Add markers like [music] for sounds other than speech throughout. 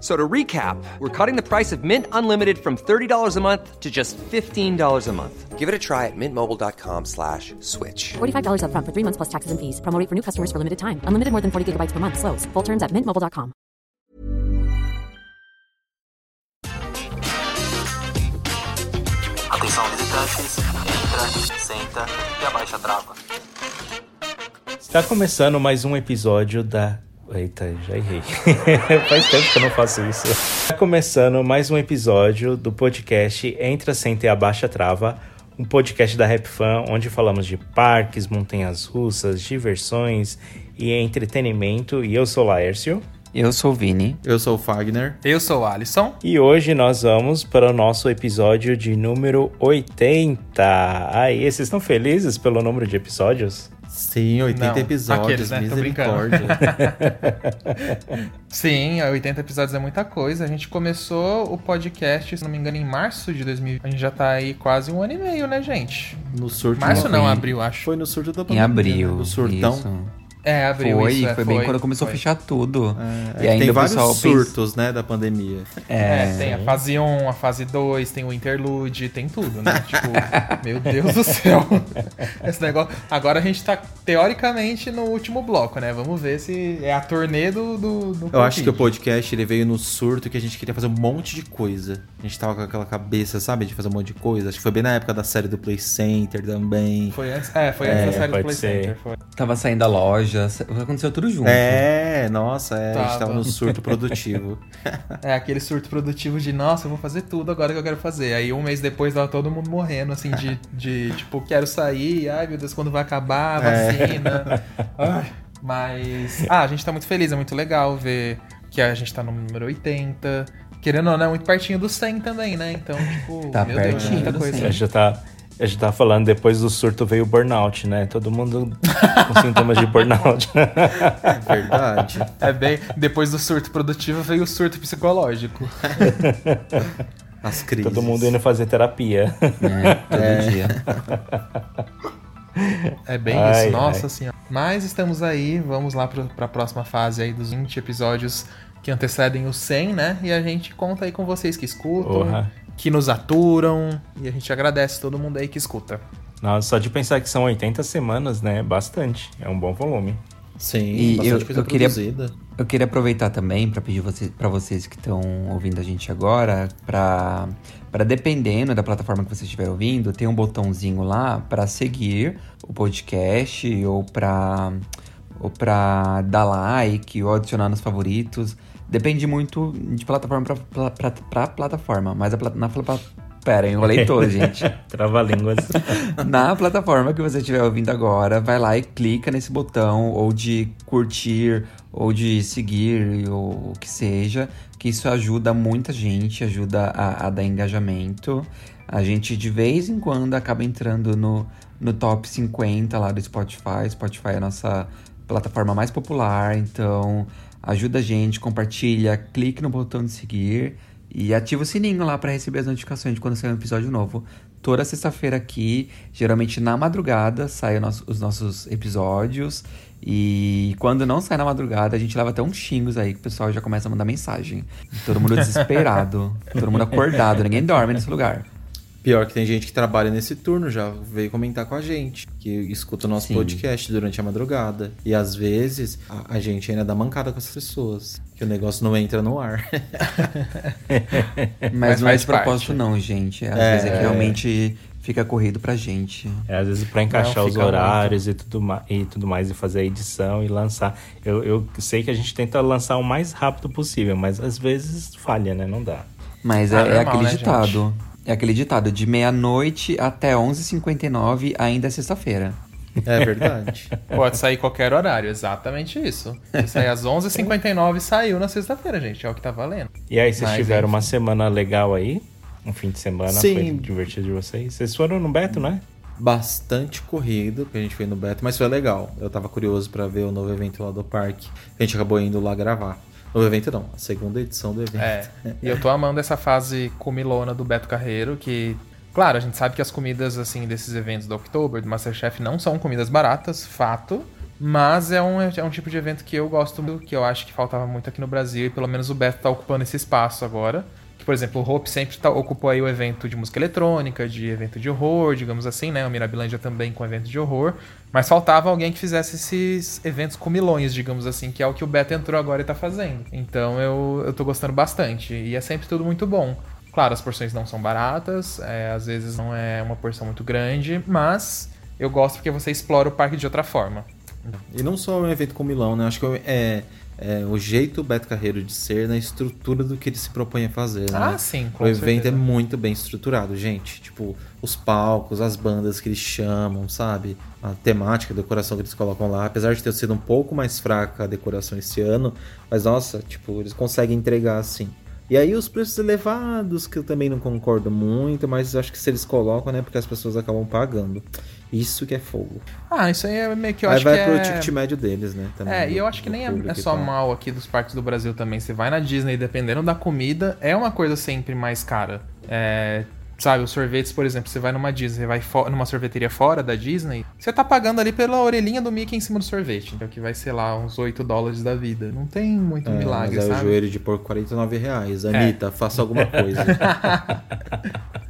F- So to recap, we're cutting the price of Mint Unlimited from $30 a month to just $15 a month. Give it a try at mintmobile.com slash switch. $45 upfront for three months plus taxes and fees. Promo for new customers for limited time. Unlimited more than 40 gigabytes per month. Slows. Full terms at mintmobile.com. Atenção visitantes, entra, senta e abaixa a trava. Está começando mais um episódio da. Eita, já errei. [laughs] Faz tempo que eu não faço isso. Está começando mais um episódio do podcast Entra, Senta e Abaixa a Trava, um podcast da Rap Fan, onde falamos de parques, montanhas russas, diversões e entretenimento. E eu sou o Laércio. Eu sou o Vini. Eu sou o Fagner. Eu sou o Alisson. E hoje nós vamos para o nosso episódio de número 80. Aí, vocês estão felizes pelo número de episódios? Sim, 80 Não, episódios, aqueles, né? Misericórdia. [laughs] Sim, 80 episódios é muita coisa. A gente começou o podcast, se não me engano, em março de 2000. A gente já tá aí quase um ano e meio, né, gente? no surto. Março não, abril, acho. Foi no surto da Em pandemia, abril. né? No surtão. Isso. É, abril. Foi, isso, é, foi bem quando começou foi. a fechar tudo. É, e ainda tem vários pessoal surtos, né, da pandemia. É, tem a fase 1, a fase 2, tem o interlude, tem tudo, né? tipo, [laughs] meu Deus do céu. Esse negócio. Agora a gente tá, teoricamente, no último bloco, né? Vamos ver se é a turnê do. do, do Eu acho que o podcast ele veio no surto que a gente queria fazer um monte de coisa. A gente tava com aquela cabeça, sabe, de fazer um monte de coisa. Acho que foi bem na época da série do Play Center também. Foi antes, é, foi antes É, da série do Play ser. Center. Foi. Tava saindo da loja, aconteceu tudo junto. É, nossa, é, a gente Tava. no surto produtivo. [laughs] É aquele surto produtivo de, nossa, eu vou fazer tudo agora que eu quero fazer. Aí um mês depois tava todo mundo morrendo, assim, de, de [laughs] tipo, quero sair, ai meu Deus, quando vai acabar a É. vacina. [laughs] Ai, mas. Ah, a gente tá muito feliz, é muito legal ver que a gente tá no número 80. Querendo ou não, é muito pertinho do 100 também, né? Então, tipo, Tá meu Deus, pertinho muita do coisa. 100. A gente tá, a gente tá falando, depois do surto veio o burnout, né? Todo mundo com sintomas de burnout. É [laughs] verdade. É bem. Depois do surto produtivo veio o surto psicológico. [laughs] As crises. Todo mundo indo fazer terapia. É, todo dia. É bem Ai, isso, nossa ai. senhora. Mas estamos aí, vamos lá pro, pra próxima fase aí dos 20 episódios que antecedem o 100, né? E a gente conta aí com vocês que escutam, Porra. que nos aturam, e a gente agradece todo mundo aí que escuta. Nossa, só de pensar que são 80 semanas, né? Bastante. É um bom volume. Sim, E bastante eu- coisa eu queria- produzida. Eu queria aproveitar também para pedir você, para vocês que estão ouvindo a gente agora, para para dependendo da plataforma que você estiver ouvindo, tem um botãozinho lá para seguir o podcast ou para ou para dar like ou adicionar nos favoritos. Depende muito de plataforma para plataforma, mas a, pla- na pla- Pera, eu enrolei todo, [laughs] gente. Trava-línguas. [laughs] Na plataforma que você estiver ouvindo agora, vai lá e clica nesse botão, ou de curtir, ou de seguir, ou o que seja, que isso ajuda muita gente, ajuda a, a dar engajamento. A gente de vez em quando acaba entrando no, no top 50 lá do Spotify. Spotify é a nossa plataforma mais popular, então ajuda a gente, compartilha, clique no botão de seguir. E ativa o sininho lá para receber as notificações de quando sair um episódio novo. toda sexta-feira aqui, geralmente na madrugada, saem nosso- os nossos episódios. E quando não sai na madrugada, a gente leva até uns xingos aí, que o pessoal já começa a mandar mensagem. Todo mundo desesperado, [laughs] todo mundo acordado, ninguém dorme nesse lugar. Pior que tem gente que trabalha nesse turno, já veio comentar com a gente, que escuta o nosso Sim. podcast durante a madrugada. E às vezes a, a gente ainda dá mancada com essas pessoas, que o negócio não entra no ar. [laughs] Mas, Mas não é de propósito, não, gente. Às É. vezes é que realmente fica corrido pra gente. É, às vezes pra encaixar Não, os horários e tudo, ma- e tudo mais, e fazer a edição e lançar. Eu, eu sei que a gente tenta lançar o mais rápido possível, mas às vezes falha, né? Não dá. Mas Ah, é, é normal, aquele né, ditado. É aquele ditado, de meia-noite até 11h59 ainda é sexta-feira. É verdade. [laughs] Pode sair qualquer horário, exatamente isso. Se sair às 11h59, saiu na sexta-feira, gente. É o que tá valendo. E aí, vocês Mas, tiveram enfim. uma semana legal aí? Um fim de semana Sim. foi divertido de vocês? Vocês foram no Beto, né? Bastante corrido, porque a gente foi no Beto, mas foi legal. Eu tava curioso pra ver o novo evento lá do parque. A gente acabou indo lá gravar. Novo evento não, a segunda edição do evento. [laughs] É. E eu tô amando essa fase comilona do Beto Carreiro, que. Claro, a gente sabe que as comidas, assim, desses eventos do October, do Masterchef, não são comidas baratas, fato. Mas é um, é um tipo de evento que eu gosto muito, que eu acho que faltava muito aqui no Brasil, e pelo menos o Beto tá ocupando esse espaço agora. Que, por exemplo, o Hope sempre tá, ocupou aí o evento de música eletrônica, de evento de horror, digamos assim, né? O Mirabilândia também com evento de horror. Mas faltava alguém que fizesse esses eventos comilões, digamos assim, que é o que o Beto entrou agora e tá fazendo. Então eu, eu tô gostando bastante. E é sempre tudo muito bom. Claro, as porções não são baratas, é, às vezes não é uma porção muito grande, mas eu gosto porque você explora o parque de outra forma. E não só um evento com Milão, né? Acho que é, é o jeito Beto Carreiro de ser na estrutura do que ele se propõe a fazer, né? Ah, sim, com O evento certeza. é muito bem estruturado, gente. Tipo, os palcos, as bandas que eles chamam, sabe? A temática, a decoração que eles colocam lá. Apesar de ter sido um pouco mais fraca a decoração esse ano, mas nossa, tipo, eles conseguem entregar assim. E aí os preços elevados, que eu também não concordo muito, mas acho que se eles colocam, né, porque as pessoas acabam pagando. Isso que é fogo. Ah, isso aí é meio que eu aí acho vai que pro é... ticket médio deles, né? também, É, do- e eu acho que nem é, é só mal aqui dos parques do Brasil também. Você vai na Disney, dependendo da comida, é uma coisa sempre mais cara. É, sabe, os sorvetes, por exemplo, você vai numa Disney, vai numa sorveteria fora da Disney, você tá pagando ali pela orelhinha do Mickey em cima do sorvete. Então, que vai, sei lá, uns 8 dólares da vida. Não tem muito É, milagre, mas aí o sabe? É. joelho de porco 49 reais. Anitta, faça alguma [laughs] coisa. [laughs]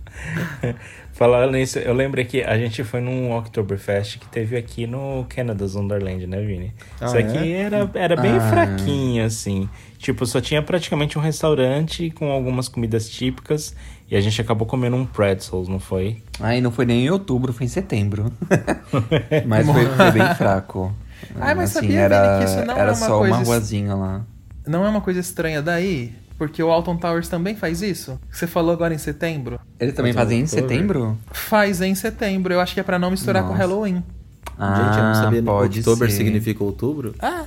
Falando nisso, eu lembrei que a gente foi num Oktoberfest que teve aqui no Canada's Wonderland, né, Vini? Ah, Isso aqui é? era, era bem Ah. fraquinho, assim. Tipo, só tinha praticamente um restaurante com algumas comidas típicas e a gente acabou comendo um pretzels, não foi? Aí não foi nem em outubro, foi em setembro. [laughs] mas foi, foi bem fraco. Ai, mas Assim, sabia, era, Vini, que isso não era é uma só coisa uma ruazinha lá. Não é uma coisa estranha daí? Porque o Alton Towers também faz isso? Você falou agora em setembro? Eles também fazem em setembro? Faz em setembro. Eu acho que é pra não misturar com Nossa. Halloween. Ah, Gente, eu não sabia. pode Outubro ser. significa outubro? Ah,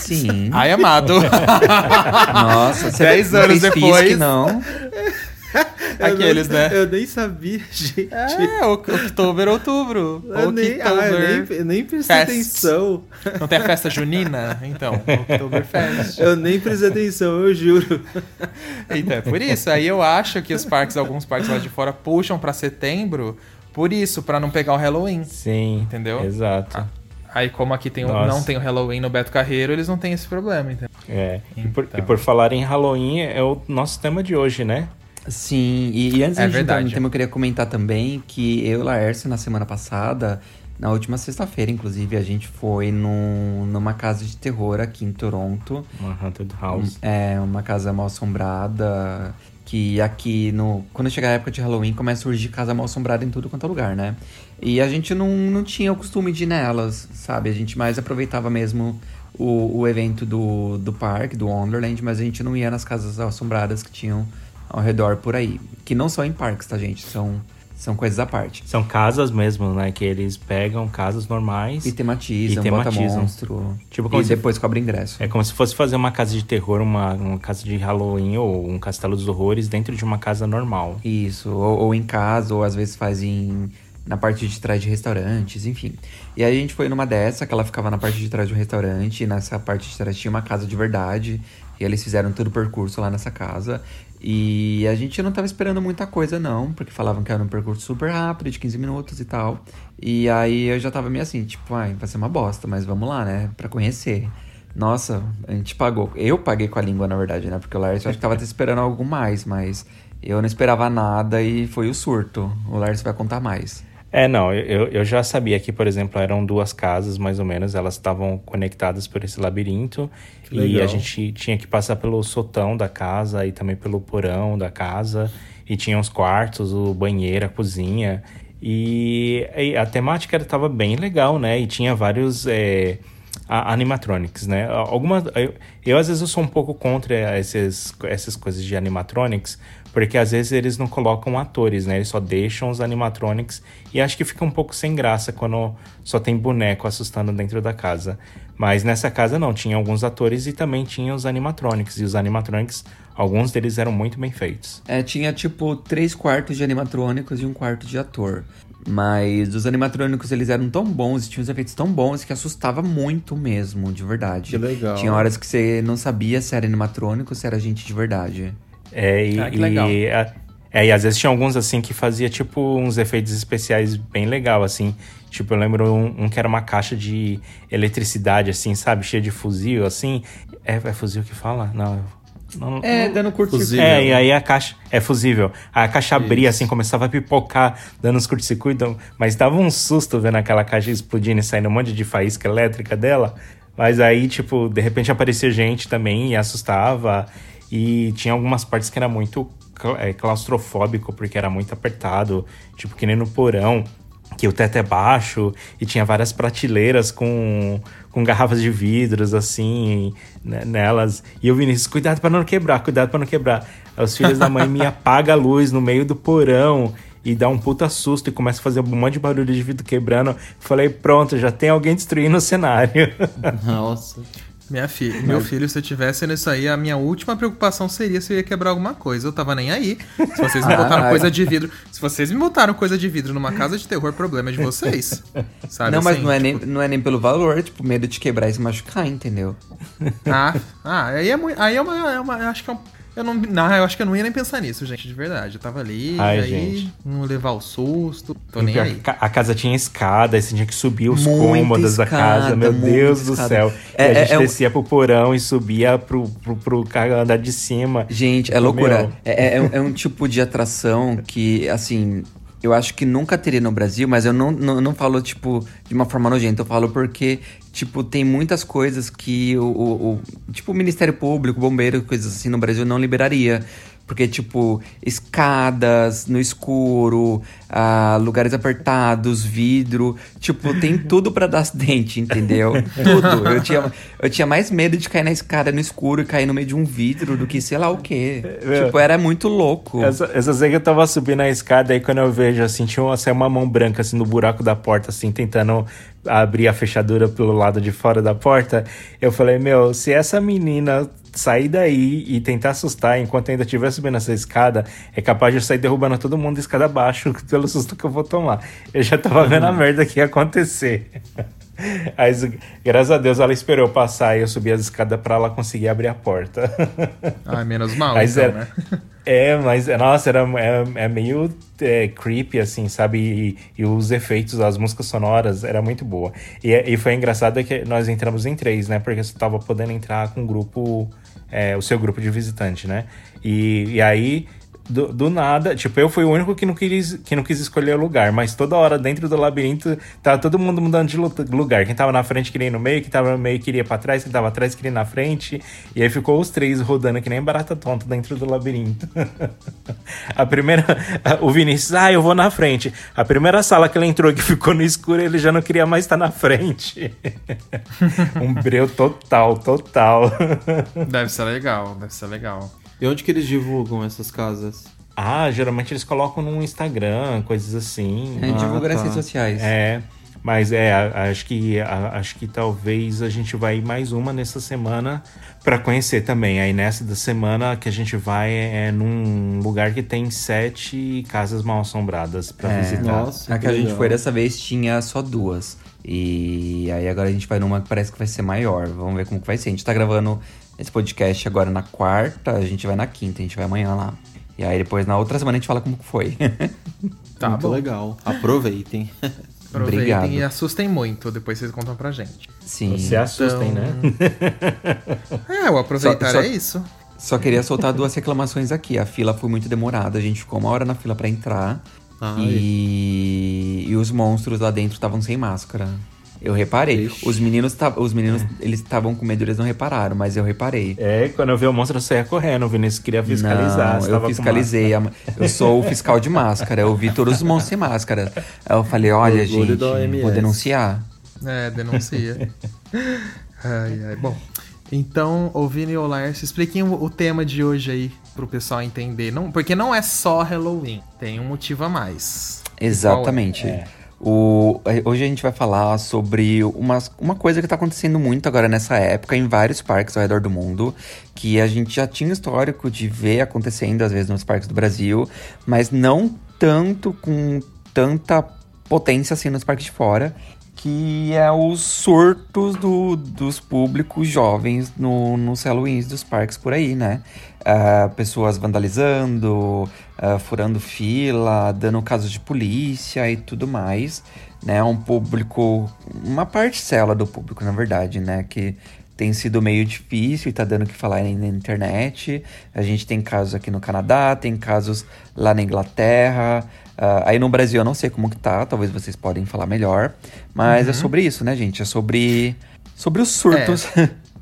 Sim. [laughs] Ai, amado. [laughs] Nossa, você Dez não anos fez depois. Fisk, não. [laughs] [laughs] Aqueles, eu não, né? Eu nem sabia, [laughs] gente. É, outubro, outubro. Eu nem, ah, eu nem, eu nem prestei Fest. atenção. Não tem a festa junina? Então, Oktoberfest. Eu nem prestei atenção, eu juro. [laughs] Então, é por isso. Aí eu acho que os parques, alguns parques lá de fora, puxam pra setembro por isso, pra não pegar o Halloween. Sim. Entendeu? Exato. Aí, como aqui tem o- não tem o Halloween no Beto Carreiro, eles não têm esse problema, entendeu? É. E, por, Então. e por falar em Halloween, é o nosso tema de hoje, né? Sim, e, e antes É de entrar no verdade. tema, eu queria comentar também que eu e Laércio, na semana passada, na última sexta-feira, inclusive, a gente foi num, numa casa de terror aqui em Toronto. Uma Haunted House. É, uma casa mal assombrada. Que aqui, no, quando chegar a época de Halloween, começa a surgir casa mal assombrada em tudo quanto é lugar, né? E a gente não, não tinha o costume de ir nelas, sabe? A gente mais aproveitava mesmo o, o evento do, do parque, do Wonderland, mas a gente não ia nas casas assombradas que tinham ao redor por aí. Que não são em parques, tá, gente? São, são coisas à parte. São casas mesmo, né? Que eles pegam casas normais. E tematizam, E bota tematizam. monstro. Tipo como e se- depois cobra ingresso. É como se fosse fazer uma casa de terror, uma, uma casa de Halloween ou um castelo dos horrores dentro de uma casa normal. Isso, ou, ou em casa, ou às vezes faz em, na parte de trás de restaurantes, enfim. E aí a gente foi numa dessa, que ela ficava na parte de trás do restaurante, e nessa parte de trás tinha uma casa de verdade, e eles fizeram todo o percurso lá nessa casa. E a gente não tava esperando muita coisa, não, porque falavam que era um percurso super rápido, de 15 minutos e tal. E aí eu já tava meio assim, tipo, ai, vai ser uma bosta, mas vamos lá, né? Pra conhecer. Nossa, a gente pagou. Eu paguei com a língua, na verdade, né? Porque o Lars eu acho que tava esperando algo mais, mas eu não esperava nada e foi o surto. O Lars vai contar mais. É, não, eu, eu já sabia que, por exemplo, eram duas casas, mais ou menos, elas estavam conectadas por esse labirinto. E a gente tinha que passar pelo sotão da casa e também pelo porão da casa. E tinha os quartos, o banheiro, a cozinha. E, e a temática estava bem legal, né? E tinha vários é, animatronics, né? Algumas, eu, eu, às vezes, eu sou um pouco contra esses, essas coisas de animatronics, porque às vezes eles não colocam atores, né? Eles só deixam os animatronics e acho que fica um pouco sem graça quando só tem boneco assustando dentro da casa. Mas nessa casa não, tinha alguns atores e também tinha os animatronics. E os animatronics, alguns deles eram muito bem feitos. É, tinha tipo três quartos de animatrônicos e um quarto de ator. Mas os animatrônicos eles eram tão bons e tinham os efeitos tão bons que assustava muito mesmo, de verdade. Que legal. Tinha horas que você não sabia se era animatrônico ou se era gente de verdade. É, e, Ah, que legal. e, é, e às vezes tinha alguns assim que fazia tipo uns efeitos especiais bem legal, assim. Tipo, eu lembro um, um que era uma caixa de eletricidade, assim, sabe? Cheia de fuzil, assim. É, é fuzil que fala? Não. eu- não É, não- dando curto-circuito. É, e aí a caixa. É fusível. A caixa abria, assim, começava a pipocar, dando uns curto-circuito. Mas dava um susto vendo aquela caixa explodindo e saindo um monte de faísca elétrica dela. Mas aí, tipo, de repente aparecia gente também e assustava. E tinha algumas partes que era muito é, claustrofóbico, porque era muito apertado. Tipo, que nem no porão que o teto é baixo e tinha várias prateleiras com, com garrafas de vidros, assim, né, nelas. E eu, Vinícius, cuidado para não quebrar, cuidado para não quebrar. Os filhos da mãe me [laughs] apagam a luz no meio do porão e dá um puta susto e começa a fazer um monte de barulho de vidro quebrando. Falei, pronto, já tem alguém destruindo o cenário. [laughs] Nossa. Minha filha, meu filho, se eu tivesse nisso aí, a minha última preocupação seria se eu ia quebrar alguma coisa. Eu tava nem aí. Se vocês me [laughs] botaram Ah, coisa de vidro. Se vocês me botaram coisa de vidro numa casa de terror, problema é de vocês. [laughs] Sabe não, mas assim? não é, nem, não é nem pelo valor, é tipo medo de quebrar e se machucar, entendeu? Ah, ah, aí é muito. Aí é uma. É uma acho que é um. Eu não, não, eu acho que eu não ia nem pensar nisso, gente, de verdade. Eu tava ali, Ai, aí gente. não levar o susto. Tô E nem pior aí. A casa tinha escada, aí você tinha que subir os Muita cômodos da casa. escada, Meu Deus do escada. céu. É- e a é- gente é descia pro porão e subia pro, pro, pro cara andar de cima. Gente, é loucura. Meu. É, é, é um tipo de atração que, assim, eu acho que nunca teria no Brasil, mas eu não, não, não falo, tipo, de uma forma nojenta. Eu falo porque, tipo, tem muitas coisas que o, o, o- tipo, o Ministério Público, bombeiro, coisas assim no Brasil não liberaria. Porque, tipo, escadas no escuro, ah, lugares apertados, vidro. Tipo, tem [laughs] tudo pra dar acidente, entendeu? tudo. Eu tinha, eu tinha mais medo de cair na escada no escuro e cair no meio de um vidro do que sei lá o quê. Meu. Tipo, era muito louco. Essa, essa vez que eu tava subindo a escada, aí quando eu vejo, assim, tinha uma, saiu uma mão branca, assim, no buraco da porta, assim, tentando abrir a fechadura pelo lado de fora da porta. Eu falei, meu, se essa menina sair daí e tentar assustar enquanto ainda estiver subindo essa escada, é capaz de eu sair derrubando todo mundo da escada abaixo [laughs] pelo susto que eu vou tomar. Eu já tava vendo a merda que ia acontecer. [laughs] Mas, graças a Deus, ela esperou passar e eu subi as escadas pra ela conseguir abrir a porta. [laughs] Ah, menos mal, Mas então, era- né? É, mas, nossa, era, é, é meio é, creepy, assim, sabe? E, e os efeitos, as músicas sonoras, era muito boa. E, e foi engraçado que nós entramos em três, né? Porque você tava podendo entrar com o grupo, é, o seu grupo de visitante, né? E, e aí, do, do nada, tipo, eu fui o único que não, quis, que não quis escolher o lugar, mas toda hora dentro do labirinto tava todo mundo mudando de lu- lugar. Quem tava na frente queria ir no meio, quem tava no meio queria ir pra trás, quem tava atrás queria ir na frente. E aí ficou os três rodando que nem barata tonta dentro do labirinto. [laughs] a primeira. [laughs] O Vinícius, ah, eu vou na frente. A primeira sala que ele entrou que ficou no escuro, ele já não queria mais estar na frente. [laughs] um breu total, total. Deve ser legal, deve ser legal. E onde que eles divulgam essas casas? Ah, geralmente eles colocam no Instagram, coisas assim. A gente Ah, divulga nas tá. redes sociais. É, mas é, acho que acho que talvez a gente vai ir mais uma nessa semana pra conhecer também. Aí nessa da semana que a gente vai é num lugar que tem sete casas mal assombradas pra É. visitar. Nossa, A que a gente foi dessa vez tinha só duas. E aí agora a gente vai numa que parece que vai ser maior. Vamos ver como que vai ser. A gente tá gravando esse podcast agora na quarta, a gente vai na quinta, a gente vai amanhã lá. E aí depois na outra semana a gente fala como que foi. [laughs] Tá Muito bom. legal. Aproveitem. [laughs] Aproveitem Obrigado. e assustem muito, depois vocês contam pra gente. Sim. Se assustem, Então- né? É, o aproveitar Só- só- é isso. Só queria soltar duas reclamações aqui. A fila foi muito demorada, a gente ficou uma hora na fila pra entrar. E... e os monstros lá dentro estavam sem máscara. Eu reparei. Ixi. Os meninos, ta- os meninos eles estavam com medo, eles não repararam, mas eu reparei. É, quando eu vi o monstro, eu saía correndo. O Vinícius queria fiscalizar. Não, eu fiscalizei. a- Eu sou o fiscal de máscara. Eu vi todos os monstros sem máscara. Aí eu falei, olha, gente, vou denunciar. É, denuncia. [laughs] ai, ai. Bom, então, Vini e Lars, expliquem o, o tema de hoje aí pro pessoal entender. Não, porque não é só Halloween, tem um motivo a mais. Exatamente. É. O, hoje a gente vai falar sobre uma, uma coisa que tá acontecendo muito agora nessa época em vários parques ao redor do mundo, que a gente já tinha histórico de ver acontecendo às vezes nos parques do Brasil, mas não tanto com tanta potência assim nos parques de fora, que é os surtos do- dos públicos jovens no, nos Halloweens dos parques por aí, né? Ah, pessoas vandalizando, ah, furando fila, dando casos de polícia e tudo mais, né? Um público, uma parcela do público, na verdade, né? Que tem sido meio difícil e tá dando o que falar na internet. A gente tem casos aqui no Canadá, tem casos lá na Inglaterra. Ah, aí no Brasil eu não sei como que tá, talvez vocês podem falar melhor. Mas é sobre isso, né, gente? É sobre, sobre os surtos.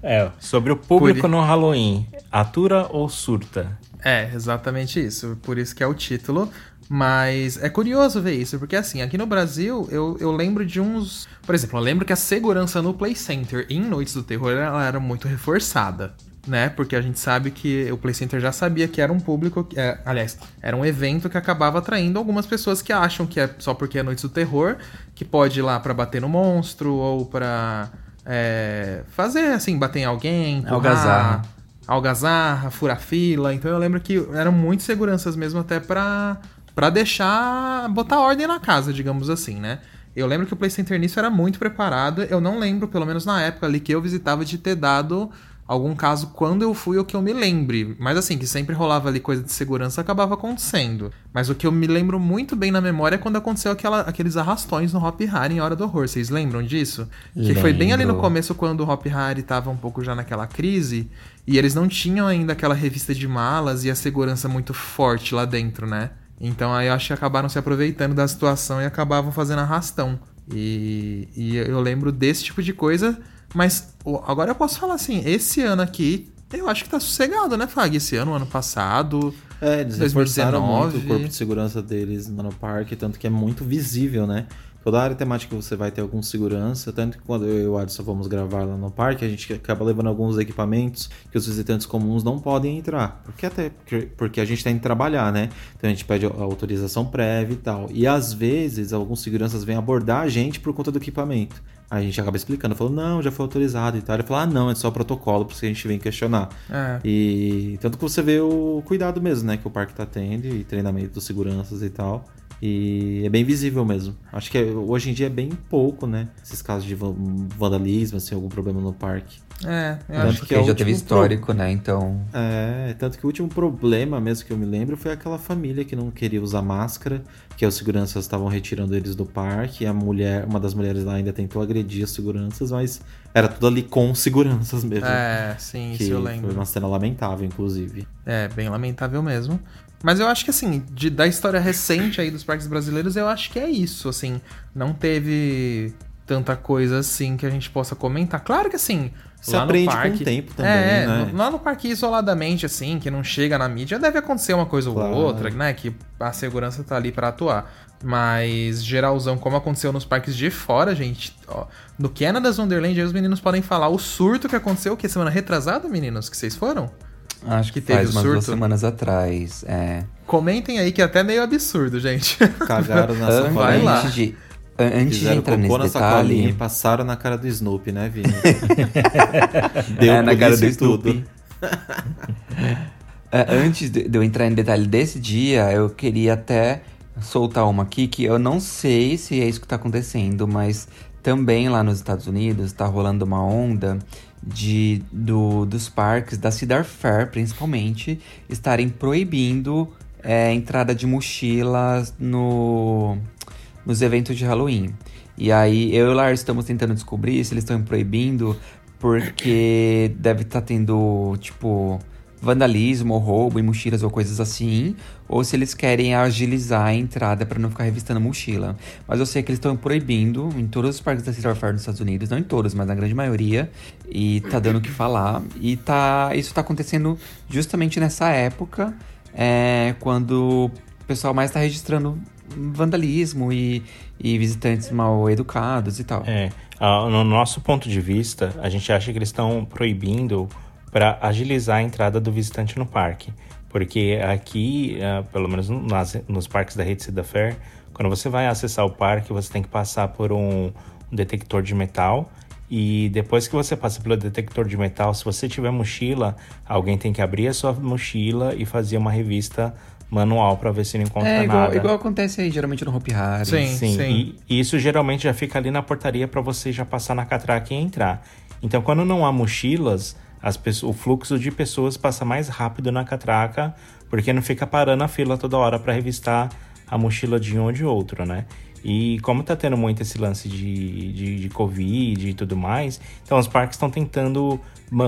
É, [laughs] sobre o público Por- no Halloween. Atura ou surta? É, exatamente isso. Por isso que é o título. Mas é curioso ver isso, porque assim, aqui no Brasil, eu, eu lembro de uns. Por exemplo, eu lembro que a segurança no Play Center em Noites do Terror ela era muito reforçada. Né? Porque a gente sabe que o Play Center já sabia que era um público. é, aliás, era um evento que acabava atraindo algumas pessoas que acham que é só porque é Noites do Terror, que pode ir lá pra bater no monstro ou pra é, fazer assim, bater em alguém, empurrar, Algazarra. Algazarra, furar fila. Então eu lembro que eram muito seguranças mesmo até pra, pra deixar. botar ordem na casa, digamos assim, né? Eu lembro que o Play Center nisso era muito preparado. Eu não lembro, pelo menos na época ali que eu visitava, de ter dado algum caso quando eu fui ou que eu me lembre. Mas assim, que sempre rolava ali coisa de segurança, acabava acontecendo. Mas o que eu me lembro muito bem na memória é quando aconteceu aquela- aqueles arrastões no Hop Harry em Hora do Horror. Vocês lembram disso? Que foi bem ali no Lembro. começo, quando o Hop Harry tava um pouco já naquela crise. E eles não tinham ainda aquela revista de malas e a segurança muito forte lá dentro, né? Então aí eu acho que acabaram se aproveitando da situação e acabavam fazendo arrastão. E, e eu lembro desse tipo de coisa. Mas agora eu posso falar assim, esse ano aqui, eu acho que tá sossegado, né, Fag? Esse ano, ano passado. É, eles reforçaram 2019. muito o corpo de segurança deles lá no parque, tanto que é muito visível, né? Toda área temática você vai ter algum segurança, tanto que quando eu e o Adson vamos gravar lá no parque, a gente acaba levando alguns equipamentos que os visitantes comuns não podem entrar. Porque até porque a gente tem que trabalhar, né? Então a gente pede a autorização prévia e tal. E às vezes alguns seguranças vêm abordar a gente por conta do equipamento. Aí a gente acaba explicando, falou, não, já foi autorizado e tal. Ele fala, ah, não, é só protocolo, por isso que a gente vem questionar. É. E tanto que você vê o cuidado mesmo, né, que o parque tá tendo e treinamento dos seguranças e tal. E é bem visível mesmo. Acho que é- hoje em dia é bem pouco, né? Esses casos de van- vandalismo, assim, algum problema no parque. É, eu Tanto acho que Porque é já teve histórico, né? Então. É, tanto que o último problema mesmo que eu me lembro foi aquela família que não queria usar máscara, que os seguranças estavam retirando eles do parque, e a mulher, uma das mulheres lá ainda tentou agredir os seguranças, mas era tudo ali com seguranças mesmo. É, sim, que isso eu lembro. foi uma cena lamentável, inclusive. É, bem lamentável mesmo. Mas eu acho que, assim, de, da história recente aí dos parques brasileiros, eu acho que é isso, assim. Não teve tanta coisa assim que a gente possa comentar. Claro que, assim, Se lá aprende no com parque... o tempo também, é, né? lá no parque isoladamente, assim, que não chega na mídia, deve acontecer uma coisa Claro. ou outra, né? Que a segurança tá ali pra atuar. Mas, geralzão, como aconteceu nos parques de fora, gente, ó, no Canada's Wonderland, aí os meninos podem falar o surto que aconteceu, que semana retrasada, meninos, que vocês foram? Acho que, Que teve faz o umas duas surto? semanas atrás. É. Comentem aí que é até meio absurdo, gente. Cagaram na vai lá. de, an- antes de entrar nesse e detalhe. passaram na cara do Snoopy, né, Vini? [laughs] Deu é, na cara do. Snoopy. [laughs] É, antes de, eu entrar em detalhe desse dia, eu queria até soltar uma aqui que eu não sei se é isso que tá acontecendo, mas também lá nos Estados Unidos tá rolando uma onda de, do, dos parques, da Cedar Fair principalmente, estarem proibindo é, entrada de mochilas no, nos eventos de Halloween. E aí eu e o Lars estamos tentando descobrir se eles estão proibindo porque deve estar tá tendo, tipo, vandalismo ou roubo em mochilas ou coisas assim, ou se eles querem agilizar a entrada para não ficar revistando mochila. Mas eu sei que eles estão proibindo em todos os parques da Cedar Fair nos Estados Unidos, não em todos, mas na grande maioria, e tá dando o que falar. E tá, isso tá acontecendo justamente nessa época, é, quando o pessoal mais está registrando vandalismo e, e visitantes mal educados e tal. É, no nosso ponto de vista, a gente acha que eles estão proibindo para agilizar a entrada do visitante no parque. Porque aqui, uh, pelo menos nas, nos parques da rede Cida Fair, quando você vai acessar o parque, você tem que passar por um, um detector de metal. E depois que você passa pelo detector de metal, se você tiver mochila, alguém tem que abrir a sua mochila e fazer uma revista manual para ver se não encontra é, igual, nada. igual acontece aí geralmente no Hopi Hari. Sim, sim. sim. E, e, isso geralmente já fica ali na portaria para você já passar na catraca e entrar. Então, quando não há mochilas, pessoas, o fluxo de pessoas passa mais rápido na catraca, porque não fica parando a fila toda hora para revistar a mochila de um ou de outro, né? E como tá tendo muito esse lance de, de, de Covid e tudo mais, então os parques estão tentando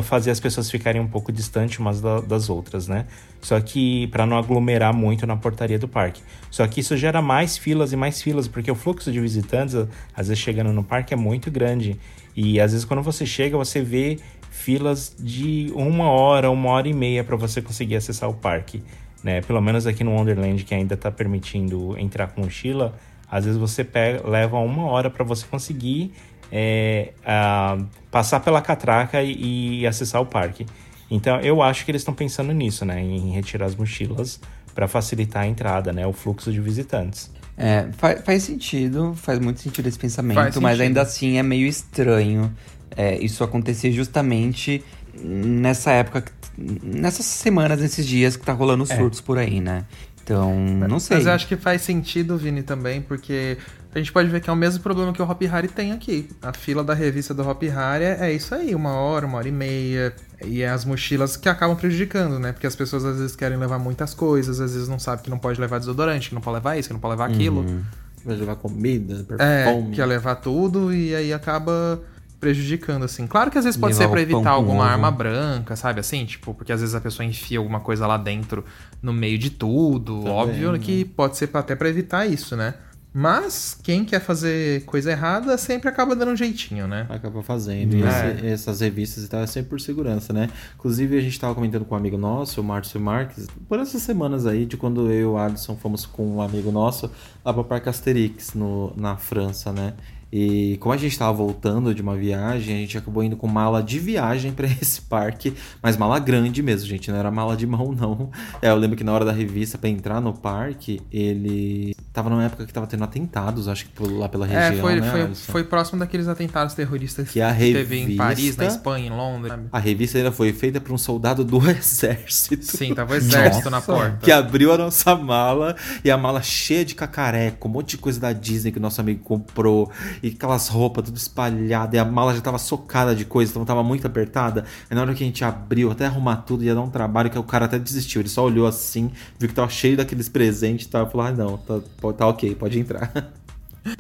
fazer as pessoas ficarem um pouco distantes umas da, das outras, né? Só que para não aglomerar muito na portaria do parque. Só que isso gera mais filas e mais filas, porque o fluxo de visitantes, às vezes chegando no parque, é muito grande. E às vezes quando você chega, você vê filas de uma hora, uma hora e meia para você conseguir acessar o parque. Né? Pelo menos aqui no Wonderland, que ainda está permitindo entrar com mochila, às vezes você pega, leva uma hora para você conseguir é, a, passar pela catraca e, e, acessar o parque. Então eu acho que eles estão pensando nisso, né? Em retirar as mochilas para facilitar a entrada, né? O fluxo de visitantes. É, faz, faz sentido, faz muito sentido esse pensamento, mas ainda assim é meio estranho é, isso acontecer justamente nessa época, nessas semanas, nesses dias que tá rolando os é. surtos por aí, né? Então, não sei. Mas eu acho que faz sentido, Vini, também, porque a gente pode ver que é o mesmo problema que o Hop Harry tem aqui. A fila da revista do Hop Harry é isso aí, uma hora, uma hora e meia. E é as mochilas que acabam prejudicando, né? Porque as pessoas às vezes querem levar muitas coisas, às vezes não sabem que não pode levar desodorante, que não pode levar isso, que não pode levar aquilo. Uhum. Vai levar comida, perfume. É, quer levar tudo e aí acaba prejudicando, assim. Claro que às vezes pode Levar ser para evitar alguma arma branca, sabe? Assim, tipo, porque às vezes a pessoa enfia alguma coisa lá dentro no meio de tudo. Também, Óbvio né? que pode ser até para evitar isso, né? Mas quem quer fazer coisa errada sempre acaba dando um jeitinho, né? Acaba fazendo. E é. esse, essas revistas e tal é sempre por segurança, né? Inclusive, a gente estava comentando com um amigo nosso, o Márcio Marques, por essas semanas aí, de quando eu e o Alisson fomos com um amigo nosso lá para o Parque Asterix, no, na França, né? E como a gente estava voltando de uma viagem, a gente acabou indo com mala de viagem para [laughs] esse parque, mas mala grande mesmo, gente, não era mala de mão não. É, eu lembro que na hora da revista para entrar no parque, ele tava numa época que tava tendo atentados, acho que lá pela é, região, é, foi, né, foi, foi, próximo daqueles atentados terroristas que a revista, teve em Paris, na Espanha, em Londres. A revista ainda foi feita por um soldado do [laughs] exército. Sim, tava o exército Nossa, na porta. Que abriu a nossa mala e a mala cheia de cacareco, um monte de coisa da Disney que o nosso amigo comprou e aquelas roupas tudo espalhada, e a mala já tava socada de coisa, então tava muito apertada. E na hora que a gente abriu, até arrumar tudo, ia dar um trabalho que o cara até desistiu. Ele só olhou assim, viu que tava cheio daqueles presentes e tava falou: ah, não, tá, tá ok, pode entrar. [laughs]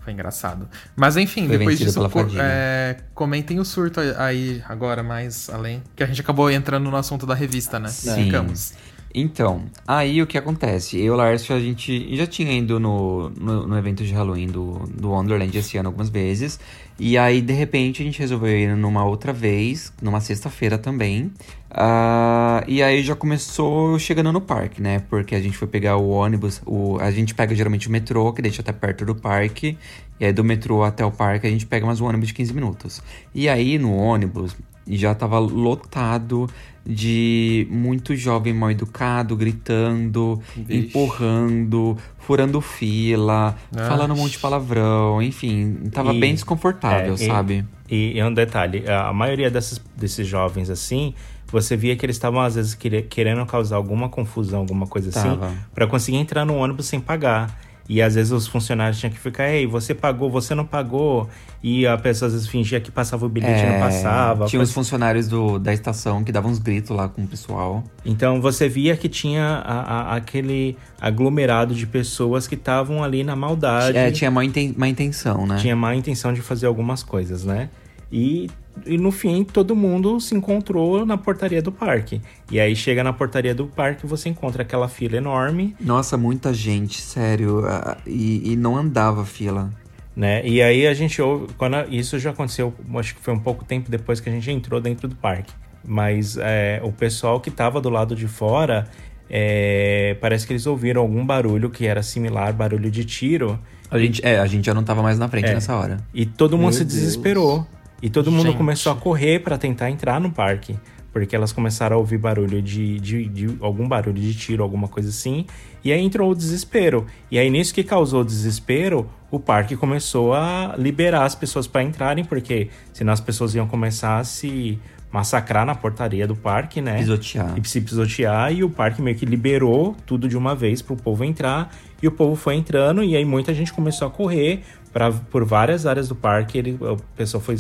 Foi engraçado. Mas enfim, Foi depois disso, é, comentem o surto aí agora, mais além. Que a gente acabou entrando no assunto da revista, né? Sim. Ficamos. Então, aí o que acontece? Eu e o Lars, a gente já tinha ido no, no, no, evento de Halloween do, do Wonderland esse ano algumas vezes. E aí, de repente, a gente resolveu ir numa outra vez, numa sexta-feira também. Uh, e aí já começou chegando no parque, né? Porque a gente foi pegar o ônibus, o, a gente pega geralmente o metrô, que deixa até perto do parque. E aí do metrô até o parque a gente pega mais um ônibus de 15 minutos. E aí no ônibus já tava lotado de muito jovem mal educado, gritando, Vixe. empurrando, furando fila, falando um monte de palavrão, enfim, tava e, bem desconfortável, é, sabe? E, e, um detalhe, a maioria desses, desses jovens assim, você via que eles estavam às vezes querendo causar alguma confusão, alguma coisa assim, tava. assim, para conseguir entrar no ônibus sem pagar. E às vezes os funcionários tinham que ficar, ei, você pagou, você não pagou. E a pessoa às vezes fingia que passava o bilhete e não É, passava. Tinha os funcionários do, da estação que davam uns gritos lá com o pessoal. Então você via que tinha a- a- aquele aglomerado de pessoas que estavam ali na maldade. É, tinha má, inten- má intenção, né? tinha má intenção de fazer algumas coisas, né? E, e no fim, todo mundo se encontrou na portaria do parque. E aí chega na portaria do parque você encontra aquela fila enorme, Nossa, muita gente, sério. ah, E, e não andava a fila. né? E aí a gente ouve. Quando a- isso já aconteceu, acho que foi um pouco tempo depois que a gente entrou dentro do parque. Mas é, o pessoal que tava do lado de fora. é, parece que eles ouviram algum barulho que era similar barulho de tiro. A gente, é, a gente já não tava mais na frente É. nessa hora. E todo mundo Meu se Deus. desesperou. E todo mundo Gente. começou a correr para tentar entrar no parque. Porque elas começaram a ouvir barulho de, de, de- algum barulho de tiro, alguma coisa assim. E aí entrou o desespero. E aí, nisso que causou o desespero, o parque começou a liberar as pessoas para entrarem, porque senão as pessoas iam começar a se massacrar na portaria do parque, né? Pisotear. E se pisotear, e o parque meio que liberou tudo de uma vez pro povo entrar. E o povo foi entrando, e aí muita gente começou a correr pra, por várias áreas do parque. Ele, o pessoal foi,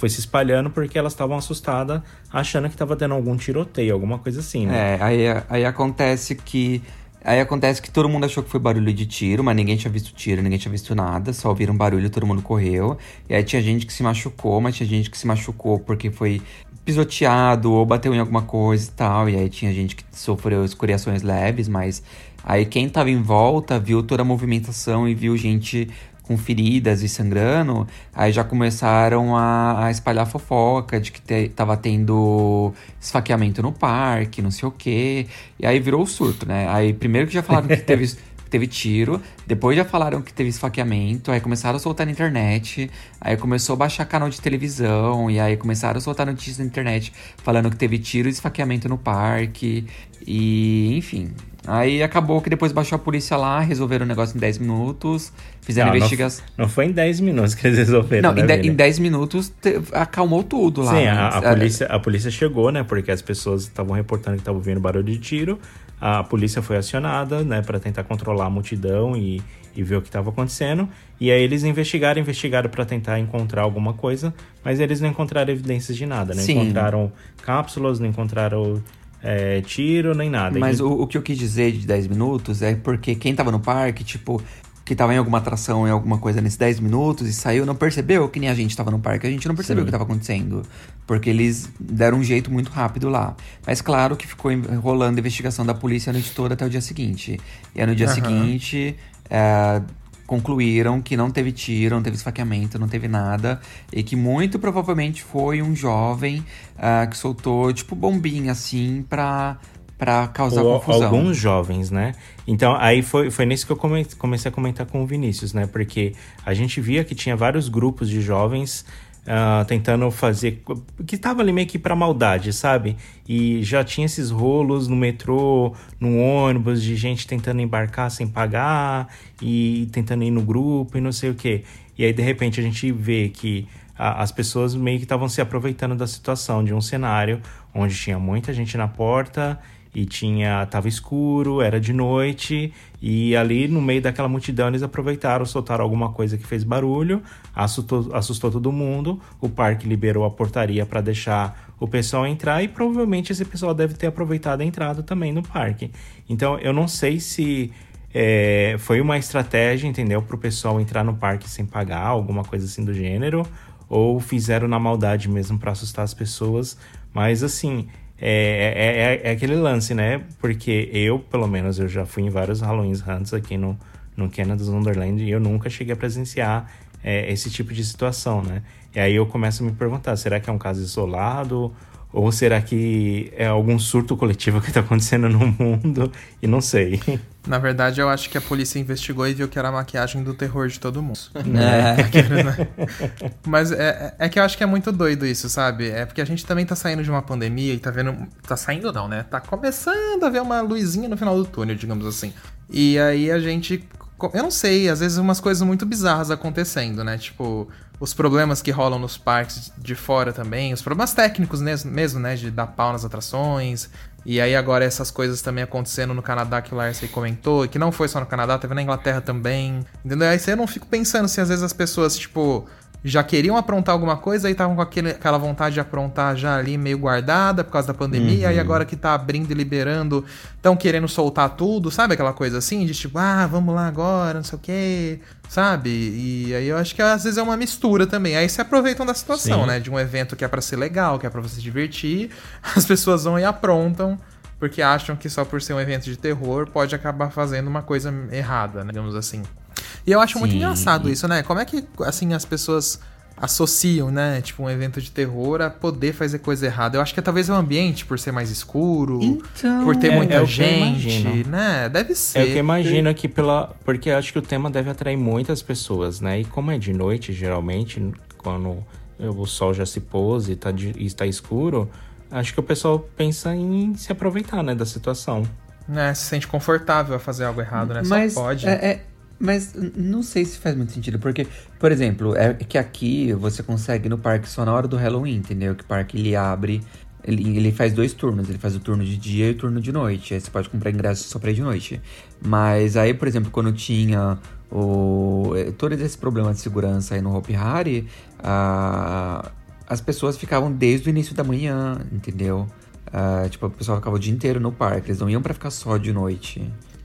foi se espalhando porque elas estavam assustadas, achando que tava tendo algum tiroteio, alguma coisa assim, né? É, aí, aí acontece que. Aí acontece que todo mundo achou que foi barulho de tiro, mas ninguém tinha visto tiro, ninguém tinha visto nada, só ouviram barulho, todo mundo correu. E aí tinha gente que se machucou, mas tinha gente que se machucou porque foi pisoteado ou bateu em alguma coisa e tal. E aí tinha gente que sofreu escoriações leves, mas aí quem tava em volta viu toda a movimentação e viu gente com feridas e sangrando, aí já começaram a, a espalhar fofoca de que te, tava tendo esfaqueamento no parque, não sei o quê. E aí virou o surto, né? Aí primeiro que já falaram que teve, [laughs] teve tiro, depois já falaram que teve esfaqueamento, aí começaram a soltar na internet, aí começou a baixar canal de televisão, e aí começaram a soltar notícias na internet falando que teve tiro e esfaqueamento no parque, e enfim. Aí acabou que depois baixou a polícia lá, resolveram o negócio em 10 minutos, fizeram Não, não investigação. Não foi em 10 minutos que eles resolveram, Não, né, em, de- em 10 minutos te- acalmou tudo lá. Sim, né? a, a É, polícia, a polícia chegou, né? Porque as pessoas estavam reportando que estavam ouvindo barulho de tiro. A polícia foi acionada, né? Para tentar controlar a multidão e, e ver o que estava acontecendo. E aí eles investigaram, investigaram para tentar encontrar alguma coisa, mas eles não encontraram evidências de nada. Não Sim. encontraram cápsulas, não encontraram é, tiro, nem nada. Mas E- o, o que eu quis dizer de 10 minutos é porque quem tava no parque, tipo, que tava em alguma atração, em alguma coisa nesses 10 minutos e saiu, não percebeu que nem a gente tava no parque. A gente não percebeu o que tava acontecendo. Porque eles deram um jeito muito rápido lá. Mas claro que ficou rolando a investigação da polícia a noite toda até o dia seguinte. E aí no dia Aham. seguinte. é, concluíram que não teve tiro, não teve esfaqueamento, não teve nada. E que muito provavelmente foi um jovem ah, que soltou, tipo, bombinha, assim, pra, pra causar ou confusão. alguns jovens, né? Então, aí foi, foi nisso que eu come- comecei a comentar com o Vinícius, né? Porque a gente via que tinha vários grupos de jovens ah, tentando fazer. que tava ali meio que pra maldade, sabe? E já tinha esses rolos no metrô, no ônibus, de gente tentando embarcar sem pagar e tentando ir no grupo e não sei o quê. E aí, de repente, a gente vê que a- as pessoas meio que estavam se aproveitando da situação de um cenário onde tinha muita gente na porta e tinha tava escuro, era de noite e ali no meio daquela multidão eles aproveitaram, soltaram alguma coisa que fez barulho, assustou, assustou todo mundo. O parque liberou a portaria para deixar o pessoal entrar e provavelmente esse pessoal deve ter aproveitado a entrada também no parque. Então eu não sei se é, foi uma estratégia, entendeu, para o pessoal entrar no parque sem pagar, alguma coisa assim do gênero, ou fizeram na maldade mesmo para assustar as pessoas. Mas assim, é, é, é- é aquele lance, né? Porque eu, pelo menos, eu já fui em vários Halloween Hunts aqui no, no Canada's Wonderland e eu nunca cheguei a presenciar é, esse tipo de situação, né? E aí eu começo a me perguntar, será que é um caso isolado? Ou será que é algum surto coletivo que está acontecendo no mundo? E não sei. Na verdade, eu acho que a polícia investigou e viu que era a maquiagem do terror de todo mundo. [laughs] É. Né? Mas é, é que eu acho que é muito doido isso, sabe? É porque a gente também tá saindo de uma pandemia e tá vendo. Tá saindo, não, né? Tá começando a ver uma luzinha no final do túnel, digamos assim. E aí a gente. Eu não sei, às vezes umas coisas muito bizarras acontecendo, né? Tipo, os problemas que rolam nos parques de fora também, os problemas técnicos mesmo, né? De dar pau nas atrações. E aí agora essas coisas também acontecendo no Canadá que o Larcy comentou, que não foi só no Canadá, teve na Inglaterra também. Entendeu? Aí você não fica pensando se às vezes as pessoas, tipo, já queriam aprontar alguma coisa e estavam com aquele, aquela vontade de aprontar já ali meio guardada por causa da pandemia, uhum. e agora que tá abrindo e liberando, estão querendo soltar tudo, sabe aquela coisa assim? De tipo, ah, vamos lá agora, não sei o quê, sabe? E aí eu acho que às vezes é uma mistura também. Aí se aproveitam da situação, Sim. né? De um evento que é para ser legal, que é para você se divertir, [laughs] as pessoas vão e aprontam. Porque acham que só por ser um evento de terror pode acabar fazendo uma coisa errada, né? digamos assim. E eu acho Sim. muito engraçado isso, né? Como é que, assim, as pessoas associam, né? Tipo, um evento de terror a poder fazer coisa errada. Eu acho que é, talvez o ambiente, por ser mais escuro, então, por ter é, muita é gente, né? Deve ser. É o que eu imagino que pela. Porque eu acho que o tema deve atrair muitas pessoas, né? E como é de noite, geralmente, quando o sol já se pôs e, tá de, e está escuro, acho que o pessoal pensa em se aproveitar, né, da situação. Né, se sente confortável a fazer algo errado, né? Mas Só pode. É, é, mas não sei se faz muito sentido, porque, por exemplo, é que aqui você consegue no parque só na hora do Halloween, entendeu? Que o parque ele abre, ele, ele faz dois turnos, ele faz o turno de dia e o turno de noite. Aí você pode comprar ingresso só pra ir de noite. Mas aí, por exemplo, quando tinha o, eh, todo esse problema de segurança aí no Hopi Hari, a, as pessoas ficavam desde o início da manhã, entendeu? Uh, tipo, o pessoal ficava o dia inteiro no parque, eles não iam para ficar só de noite.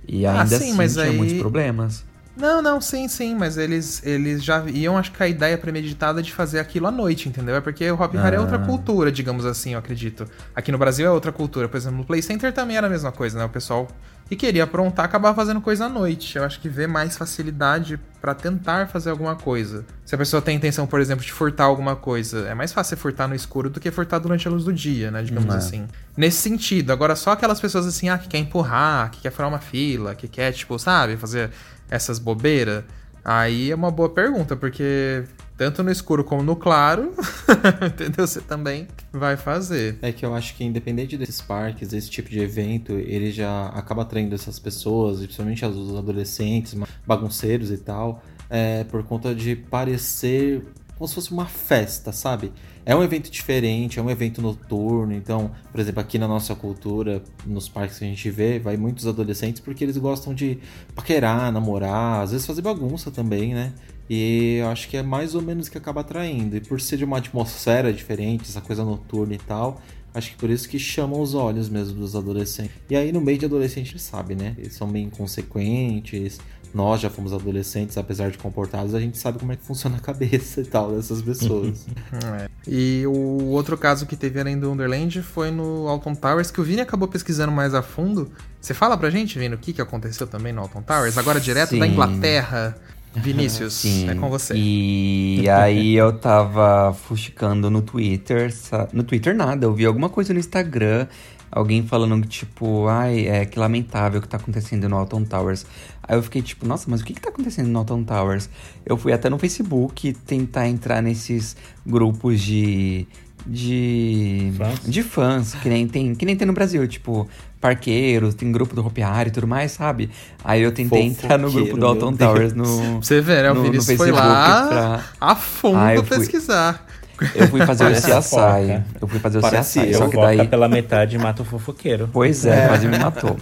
E ah, ainda ah, sim, assim tinha aí... muitos problemas. Não, não, sim, sim, mas eles, eles já iam, acho que a ideia premeditada de fazer aquilo à noite, entendeu? É porque o Hop ah. Hari é outra ah. cultura, digamos assim, eu acredito. Aqui no Brasil é outra cultura. Por exemplo, no Play Center também era a mesma coisa, né? O pessoal que queria aprontar acabava fazendo coisa à noite. Eu acho que vê mais facilidade para tentar fazer alguma coisa. Se a pessoa tem intenção, por exemplo, de furtar alguma coisa, é mais fácil furtar no escuro do que furtar durante a luz do dia, né? Digamos é. assim. Nesse sentido. Agora, só aquelas pessoas assim, ah, que quer empurrar, que quer furar uma fila, que quer, tipo, sabe, fazer essas bobeiras? Aí é uma boa pergunta, porque tanto no escuro como no claro, [laughs] entendeu? Você também vai fazer. É que eu acho que independente desses parques, desse tipo de evento, ele já acaba atraindo essas pessoas, principalmente os adolescentes, bagunceiros e tal, é, por conta de parecer como se fosse uma festa, sabe? É um evento diferente, é um evento noturno, então, por exemplo, aqui na nossa cultura, nos parques que a gente vê, vai muitos adolescentes porque eles gostam de paquerar, namorar, às vezes fazer bagunça também, né? E eu acho que é mais ou menos que acaba atraindo. E por ser de uma atmosfera diferente, essa coisa noturna e tal, acho que por isso que chamam os olhos mesmo dos adolescentes. E aí no meio de adolescente, sabe, né? Eles são meio inconsequentes, nós já fomos adolescentes, apesar de comportados, a gente sabe como é que funciona a cabeça [laughs] e tal dessas pessoas. [laughs] é. E o outro caso que teve além do Wonderland foi no Alton Towers, que o Vini acabou pesquisando mais a fundo. Você fala pra gente, Vini, o que, que aconteceu também no Alton Towers? Agora direto Sim. da Inglaterra. [laughs] Vinícius, Sim. é com você. E aí eu tava fuxicando no Twitter. No Twitter nada, eu vi alguma coisa no Instagram alguém falando que, tipo, ai, é que lamentável o que tá acontecendo no Alton Towers. Aí eu fiquei tipo, nossa, mas o que que tá acontecendo no Alton Towers? Eu fui até no Facebook tentar entrar nesses grupos de. De. Fãs? De fãs, que nem, tem, que nem tem no Brasil, tipo, parqueiros, tem grupo do Hopiário e tudo mais, sabe? Aí eu tentei entrar no grupo do Alton Towers no. Você vê, né? O Vinícius foi lá pra... a fundo pesquisar. Eu fui fazer o CSI. Eu fui fazer o Parece CSI. Eu, só que daí. pela metade mata o fofoqueiro. Pois é, é. quase me matou.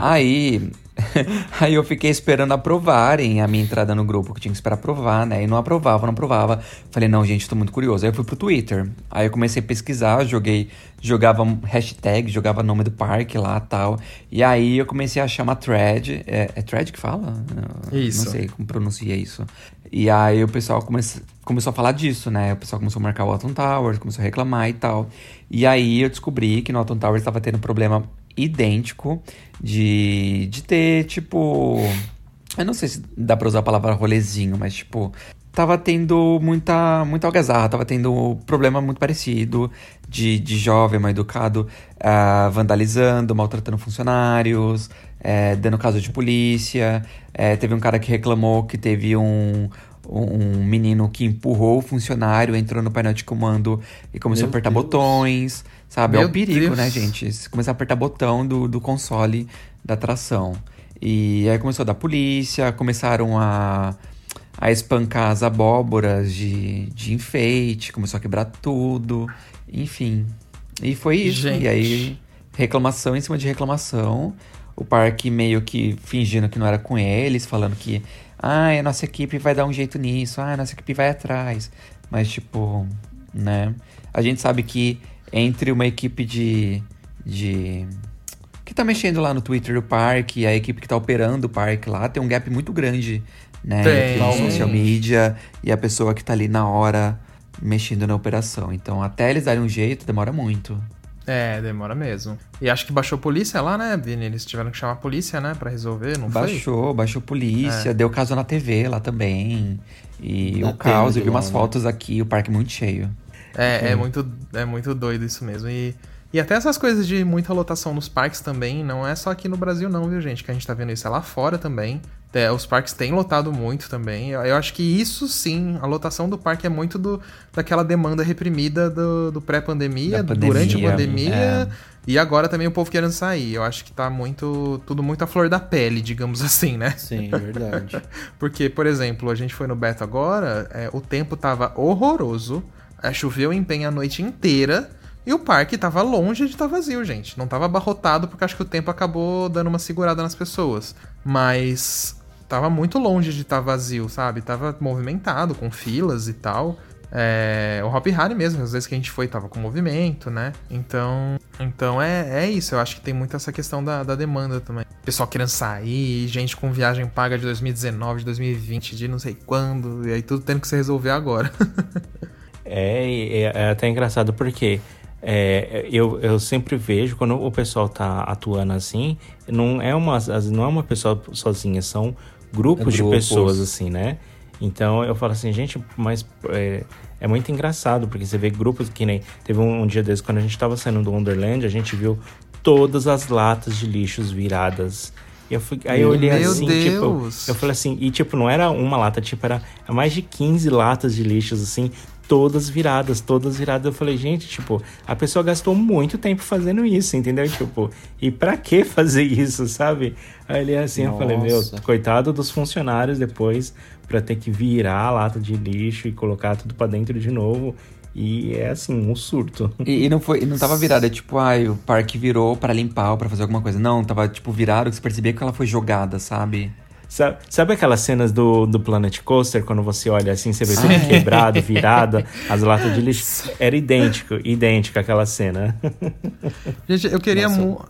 Aí. [laughs] Aí eu fiquei esperando aprovarem a minha entrada no grupo, que tinha que esperar aprovar, né? E não aprovava, não aprovava. Falei, não, gente, tô muito curioso. Aí eu fui pro Twitter. Aí eu comecei a pesquisar, joguei, jogava hashtag, jogava nome do parque lá tal. E aí eu comecei a achar uma thread. É, é thread que fala? Isso. Não sei como pronuncia isso. E aí o pessoal come começou a falar disso, né? O pessoal começou a marcar o Alton Towers, começou a reclamar e tal. E aí eu descobri que no Alton Towers estava tendo problema idêntico de, de ter, tipo. Eu não sei se dá pra usar a palavra rolezinho, mas tipo. Tava tendo muita, muita algazarra, tava tendo problema muito parecido de, de jovem mal educado uh, vandalizando, maltratando funcionários, é, dando caso de polícia. É, teve um cara que reclamou que teve um, um menino que empurrou o funcionário, entrou no painel de comando e começou Meu a apertar Deus. botões, sabe? Meu é o perigo, Deus. né, gente? Começar a apertar botão do, do console da atração. E aí começou a dar polícia, começaram a, a espancar as abóboras de, de enfeite, começou a quebrar tudo, enfim. E foi isso. Gente. E aí, reclamação em cima de reclamação. O parque meio que fingindo que não era com eles, falando que ah, a nossa equipe vai dar um jeito nisso, ah, a nossa equipe vai atrás. Mas, tipo, né? A gente sabe que entre uma equipe de. de que tá mexendo lá no Twitter do parque a equipe que tá operando o parque lá, tem um gap muito grande, né? Tem. Entre o social media e a pessoa que tá ali na hora mexendo na operação. Então, até eles darem um jeito, demora muito. É, demora mesmo. E acho que baixou a polícia lá, né, Vini? Eles tiveram que chamar a polícia, né, pra resolver, não foi? Baixou, baixou polícia, É. deu caso na TV lá também. E Na o caos, eu vi umas né? fotos aqui, o parque muito cheio. É, é muito, é muito doido isso mesmo. E, e até essas coisas de muita lotação nos parques também, não é só aqui no Brasil não, viu, gente? Que a gente tá vendo isso é lá fora também. É, os parques têm lotado muito também. Eu, eu acho que isso sim, a lotação do parque é muito do, daquela demanda reprimida do, do pré-pandemia, durante a pandemia. é. E agora também o povo querendo sair. Eu acho que tá muito. Tudo muito à flor da pele, digamos [laughs] assim, né? Sim, verdade. [laughs] Porque, por exemplo, a gente foi no Beto agora, é, o tempo tava horroroso, é, choveu em Penha a noite inteira, e o parque tava longe de estar vazio, gente. Não tava abarrotado, porque acho que o tempo acabou dando uma segurada nas pessoas. Mas tava muito longe de estar vazio, sabe? Tava movimentado, com filas e tal. É, o Hop Harry mesmo, às vezes que a gente foi, tava com movimento, né? Então, então é, é isso. Eu acho que tem muito essa questão da, da demanda também. Pessoal querendo sair, gente com viagem paga de 2019, de 2020, de não sei quando, e aí tudo tendo que se resolver agora. [laughs] É, é, é até engraçado porque é, eu, eu sempre vejo quando o pessoal tá atuando assim, não é uma, não é uma pessoa sozinha, são grupos, É de grupos. pessoas assim, né? Então eu falo assim, gente, mas é, é muito engraçado porque você vê grupos que nem. Teve um, um dia desses, quando a gente tava saindo do Wonderland, a gente viu todas as latas de lixos viradas. E eu fui, aí eu olhei Meu assim, Deus. tipo, eu falei assim, e tipo, não era uma lata, tipo, era mais de 15 latas de lixos, assim, todas viradas, todas viradas. Eu falei, gente, tipo, a pessoa gastou muito tempo fazendo isso, entendeu? Tipo, e pra que [laughs] fazer isso, sabe? Aí ele assim, eu falei, meu, Nossa. coitado dos funcionários depois pra ter que virar a lata de lixo e colocar tudo pra dentro de novo. E é assim, um surto. E, e não foi, não tava [laughs] virada, tipo, ai, o parque virou pra limpar ou pra fazer alguma coisa. Não, tava, tipo, virado que você percebia que ela foi jogada, sabe? Sabe, sabe aquelas cenas do, do Planet Coaster, quando você olha assim, você vê tudo quebrado, virado, [laughs] as latas de lixo? Era idêntico, idêntica aquela cena. Gente, eu queria,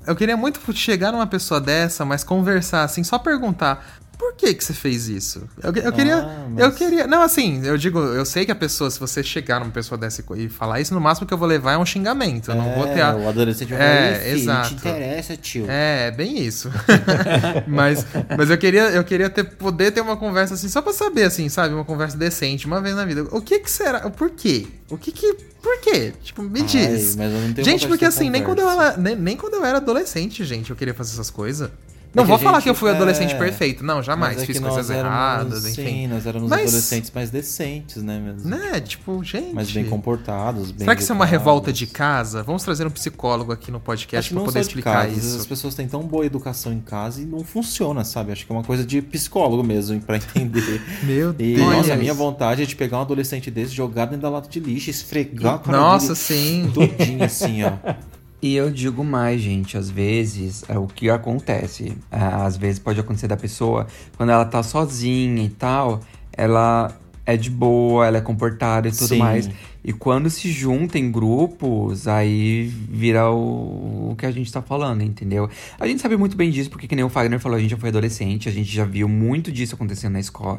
eu queria muito chegar numa pessoa dessa, mas conversar assim, só perguntar. Por que que você fez isso? Eu, eu queria, Ah, mas- eu queria, não assim, eu digo, eu sei que a pessoa, se você chegar numa pessoa dessa e falar isso, no máximo que eu vou levar é um xingamento, eu não vou ter a, O adolescente vai É, falar, "Ih, filho, exato. Não te interessa, tio. É, bem isso. [laughs] mas mas eu queria, eu queria ter, poder ter uma conversa assim, só pra saber, assim, sabe? Uma conversa decente, uma vez na vida. O que que será? Por quê? O que que. Por quê? Tipo, me Ai, diz. gente, porque assim, nem quando, eu era, nem, nem quando eu era adolescente, gente, eu queria fazer essas coisas. Não É vou falar gente- que eu fui adolescente é, perfeito. Não, jamais. Mas é Fiz coisas éramos- erradas, enfim. Sim, nós éramos Mas- adolescentes mais decentes, né, mesmo? Né? Tipo, gente. Mais bem comportados, bem Será que isso é uma revolta de casa? Vamos trazer um psicólogo aqui no podcast não poder explicar casa, isso. As pessoas têm tão boa educação em casa e não funciona, sabe? Acho que é uma coisa de psicólogo mesmo, pra entender. [laughs] Meu E, Deus. nossa, a minha vontade é de pegar um adolescente desse, jogar dentro da lata de lixo, esfregar a cara Nossa, dele sim. todinho assim, ó. [laughs] E eu digo mais, gente, às vezes é o que acontece. é, Às vezes pode acontecer da pessoa, quando ela tá sozinha e tal, ela é de boa, ela é comportada e tudo Sim. mais. E quando se junta em grupos, aí vira o, o que a gente tá falando, entendeu? A gente sabe muito bem disso, porque que nem o Fagner falou, a gente já foi adolescente, a gente já viu muito disso acontecendo na escola.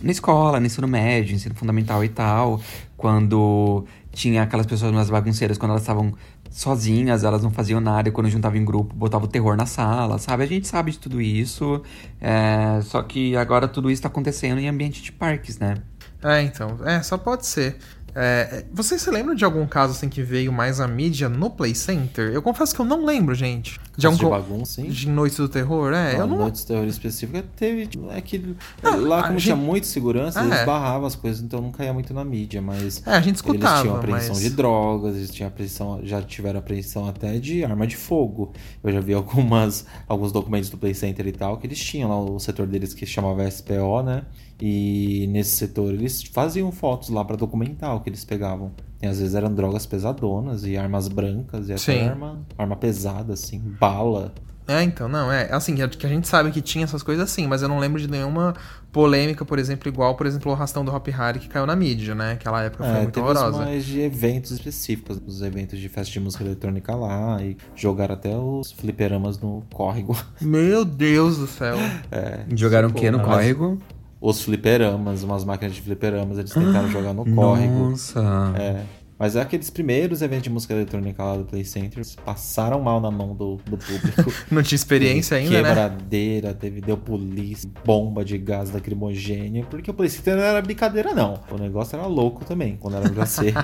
na escola, no ensino médio, ensino fundamental e tal, quando tinha aquelas pessoas mais bagunceiras, quando elas estavam sozinhas, elas não faziam nada, e quando juntavam em grupo, botava o terror na sala, sabe? A gente sabe de tudo isso, é, só que agora tudo isso tá acontecendo em ambiente de parques, né? É, então. É, só pode ser. É, vocês se lembram de algum caso assim que veio mais a mídia no Play Center? Eu confesso que eu não lembro, gente. De, algum, de bagunça, sim. de Noites do Terror, é. Não, eu não. Noites de terror específica teve. É que Não, lá, a como gente- tinha muita segurança, É. eles barravam as coisas, então não caía muito na mídia. Mas É, a gente eles escutava, tinham apreensão mas- de drogas, eles tinham apreensão, já tiveram apreensão até de arma de fogo. Eu já vi [laughs] algumas, alguns documentos do Play Center e tal, que eles tinham lá o setor deles que chamava SPO, né? E nesse setor eles faziam fotos lá pra documentar o que eles pegavam. E às vezes eram drogas pesadonas e armas brancas e até arma, arma pesada, assim, bala. É, então, não, é. Assim, que a- que a gente sabe que tinha essas coisas assim, mas eu não lembro de nenhuma polêmica, por exemplo, igual, por exemplo, o rastão do Hop Harry que caiu na mídia, né? Aquela época foi É, muito horrorosa. mais de eventos específicos, os eventos de festa de música eletrônica lá, e jogaram até os fliperamas no córrego. Meu Deus do céu. [laughs] É, Jogaram o quê no mas- córrego? Os fliperamas, umas máquinas de fliperamas, eles tentaram jogar no córrego. Nossa. É. Mas é aqueles primeiros eventos de música eletrônica lá do Play Center passaram mal na mão do, do público. [laughs] Não tinha experiência Teve ainda, né? Quebradeira, teve, deu polícia, bomba de gás lacrimogêneo, porque o Play Center não era brincadeira, não. O negócio era louco também, quando era ser.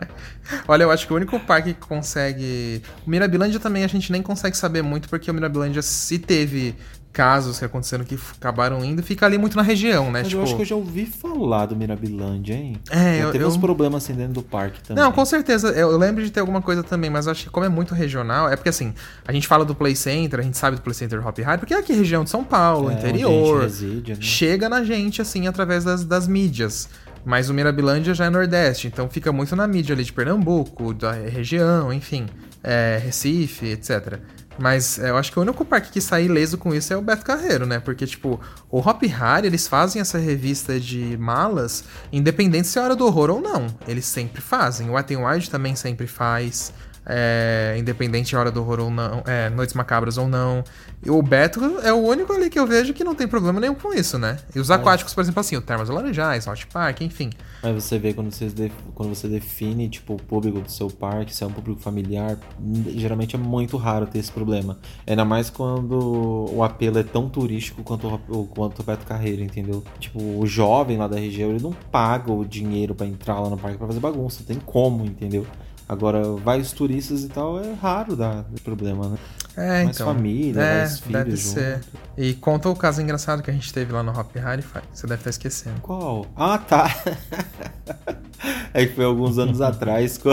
[laughs] Olha, eu acho que o único parque que consegue. O Mirabilândia também a gente nem consegue saber muito, porque o Mirabilândia, se teve casos que aconteceram que acabaram indo, fica ali muito na região, né? Mas tipo... eu acho que eu já ouvi falar do Mirabilândia, hein? É, Já eu- teve eu- uns problemas assim dentro do parque também. Não, com certeza. Eu lembro de ter alguma coisa também, mas acho que como é muito regional, é porque assim, a gente fala do Play Center, a gente sabe do Play Center Hop Hard, porque é aqui região de São Paulo, É, interior. reside, né? Chega na gente, assim, através das, das mídias. Mas o Mirabilândia já é Nordeste, então fica muito na mídia ali de Pernambuco, da região, enfim, é, Recife, etc. Mas é, eu acho que o único parque que sai ileso com isso é o Beto Carreiro, né? Porque, tipo, o Hop Harry, eles fazem essa revista de malas, independente se é hora do horror ou não. Eles sempre fazem. O Wet n Wild também sempre faz. É, independente de hora do horror ou não, é, Noites Macabras ou não. E o Beto é o único ali que eu vejo que não tem problema nenhum com isso, né? E os aquáticos, por exemplo, assim, o Termas Laranjais, Hot Park, enfim. Mas você vê quando você, def- quando você define, tipo, o público do seu parque, se é um público familiar, geralmente é muito raro ter esse problema. Ainda mais quando o apelo é tão turístico quanto o, quanto o Beto Carreiro, entendeu? Tipo, o jovem lá da região, ele não paga o dinheiro pra entrar lá no parque pra fazer bagunça, tem como, entendeu? Agora, vários turistas e tal, é raro dar problema, né? É, Mais então. família, é, mais filhos deve junto. ser. E conta o caso engraçado que a gente teve lá no Hop Harry. Você deve estar esquecendo. Qual? Ah, tá. [laughs] é que foi alguns anos [laughs] atrás. co-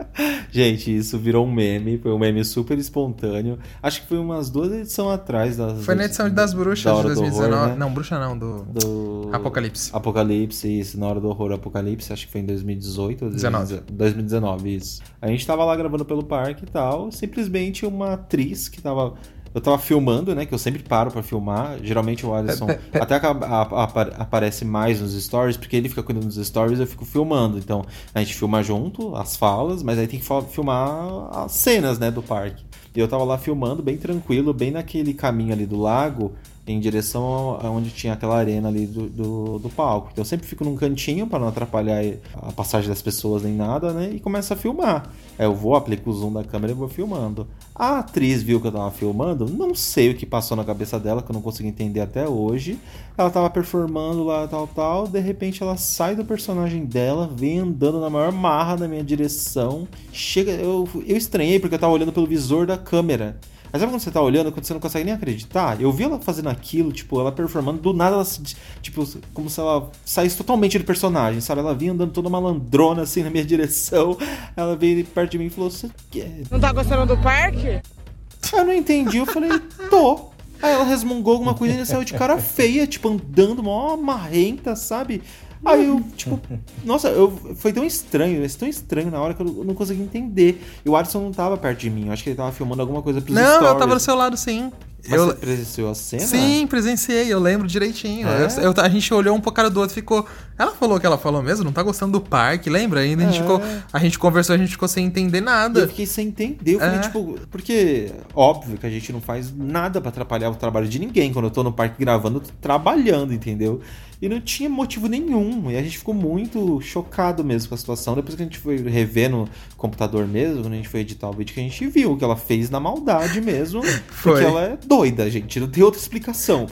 [laughs] Gente, isso virou um meme. Foi um meme super espontâneo. Acho que foi umas duas edições atrás. Das, Foi na edição das Bruxas da de Hora do 2019. Horror, né? Não, Bruxa não, do. Do... Apocalipse. Apocalipse, isso, na hora do horror Apocalipse, acho que foi em 2018 ou 19. 2019, isso. A gente tava lá gravando pelo parque e tal, simplesmente uma atriz que tava. Eu tava filmando, né? Que eu sempre paro pra filmar. Geralmente o Alisson Pe- pe- até acaba- a- apa- aparece mais nos stories, porque ele fica cuidando dos stories eu fico filmando. Então a gente filma junto as falas, mas aí tem que filmar as cenas, né? Do parque. E eu tava lá filmando, bem tranquilo, bem naquele caminho ali do lago, em direção aonde tinha aquela arena ali do, do, do palco. Então eu sempre fico num cantinho para não atrapalhar a passagem das pessoas nem nada, né? E começo a filmar. Aí eu vou, aplico o zoom da câmera e vou filmando. A atriz viu que eu tava filmando, não sei o que passou na cabeça dela, que eu não consigo entender até hoje. Ela tava performando lá, tal, tal. De repente ela sai do personagem dela, vem andando na maior marra na minha direção. Chega, eu, eu estranhei porque eu tava olhando pelo visor da câmera. Mas sabe quando você tá olhando, quando você não consegue nem acreditar? Eu vi ela fazendo aquilo, tipo, ela performando, do nada ela, se- tipo, como se ela saísse totalmente do personagem, sabe? Ela vinha andando toda malandrona, assim, na minha [laughs] direção. Ela veio perto de mim e falou, você quer... Não tá gostando do parque? Eu não entendi, eu falei, tô. Aí ela resmungou alguma coisa e ele saiu de cara [laughs] feia, tipo, andando, mó marrenta, sabe? Aí eu, tipo, nossa, eu, foi tão estranho, tão estranho na hora que eu não consegui entender. E o Alisson não tava perto de mim, eu acho que ele tava filmando alguma coisa pros Não, stories. eu tava do seu lado sim. Mas eu... você presenciou a cena? Sim, presenciei, eu lembro direitinho. É? Eu- eu- a gente olhou um pro cara do outro e ficou. Ela falou o que ela falou mesmo, não tá gostando do parque, lembra? Ainda a gente, É. ficou, a gente conversou, a gente ficou sem entender E eu nada. fiquei sem entender. Eu falei, É. tipo, porque, óbvio que a gente não faz nada pra atrapalhar o trabalho de ninguém. Quando eu tô no parque gravando, eu tô trabalhando, entendeu? E não tinha motivo nenhum. E a gente ficou muito chocado mesmo com a situação. Depois que a gente foi rever no computador mesmo, quando a gente foi editar o vídeo, que a gente viu que ela fez na maldade mesmo. [laughs] Foi. Porque ela é doida, gente. Não tem outra explicação.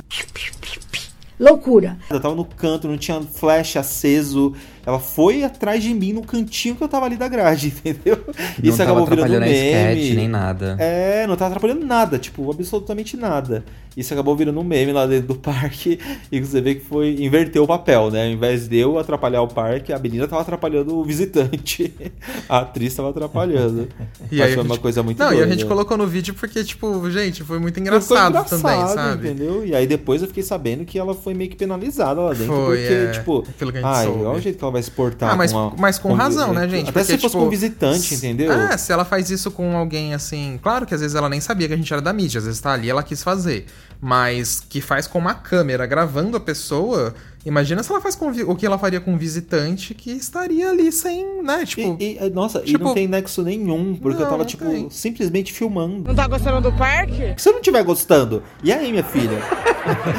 Loucura. Ela tava no canto, não tinha flash aceso. ela foi atrás de mim no cantinho que eu tava ali da grade, [laughs] entendeu? Não Isso tava acabou virando atrapalhando a meme. sketch, nem nada. É, não tava atrapalhando nada, tipo, absolutamente nada. Isso acabou virando um meme lá dentro do parque [laughs] e você vê que foi inverter o papel, né? Ao invés de eu atrapalhar o parque, a menina tava atrapalhando o visitante. [laughs] A atriz tava atrapalhando. [laughs] E Mas aí foi uma gente- coisa muito Não, e a doida. gente colocou no vídeo porque, tipo, gente, foi muito Ficou engraçado, também, sabe? Entendeu? E aí depois eu fiquei sabendo que ela foi meio que penalizada lá dentro. Foi, porque, é, tipo, pelo que a gente ai, soube. olha o jeito que ela vai se portar. Ah, mas, com uma- mas com com- razão, né, gente? Até Porque, se fosse tipo, com um visitante, entendeu? É, se ela faz isso com alguém assim. Claro que às vezes ela nem sabia que a gente era da mídia, às vezes tá ali ela quis fazer. Mas que faz com uma câmera gravando a pessoa. Imagina se ela faz com o que ela faria com um visitante que estaria ali sem, né? Tipo. E, e, nossa, e tipo- não tem nexo nenhum, porque eu Não, tava, não tipo, tem. simplesmente filmando. Não tá gostando do parque? Se eu não estiver gostando, e aí, minha filha?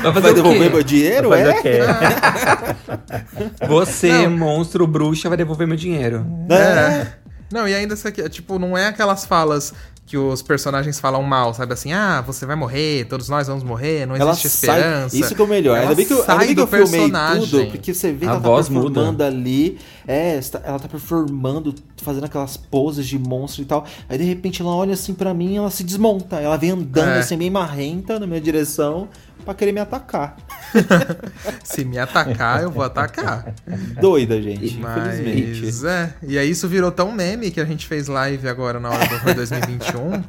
Vai fazer Vai o quê? devolver meu dinheiro? Vai fazer É? o quê? [laughs] Você, Não. monstro, bruxa, vai devolver meu dinheiro. É. Não, e ainda isso aqui, tipo, não é aquelas falas que os personagens falam mal, sabe assim, ah, você vai morrer, todos nós vamos morrer, não Ela existe sai. esperança. Isso que é o melhor. Ela Ainda bem que eu, sai ainda bem que eu do filmei personagem. tudo, porque você vê que A ela tá voz performando muda. ali. É, está- ela tá performando, fazendo aquelas poses de monstro e tal. Aí de repente ela olha assim pra mim e ela se desmonta. Ela vem andando É. assim, meio marrenta na minha direção pra querer me atacar. [laughs] Se me atacar, eu vou atacar. Doida, gente. Infelizmente. Mas é. E aí isso virou tão meme que a gente fez live agora na hora do horror 2021.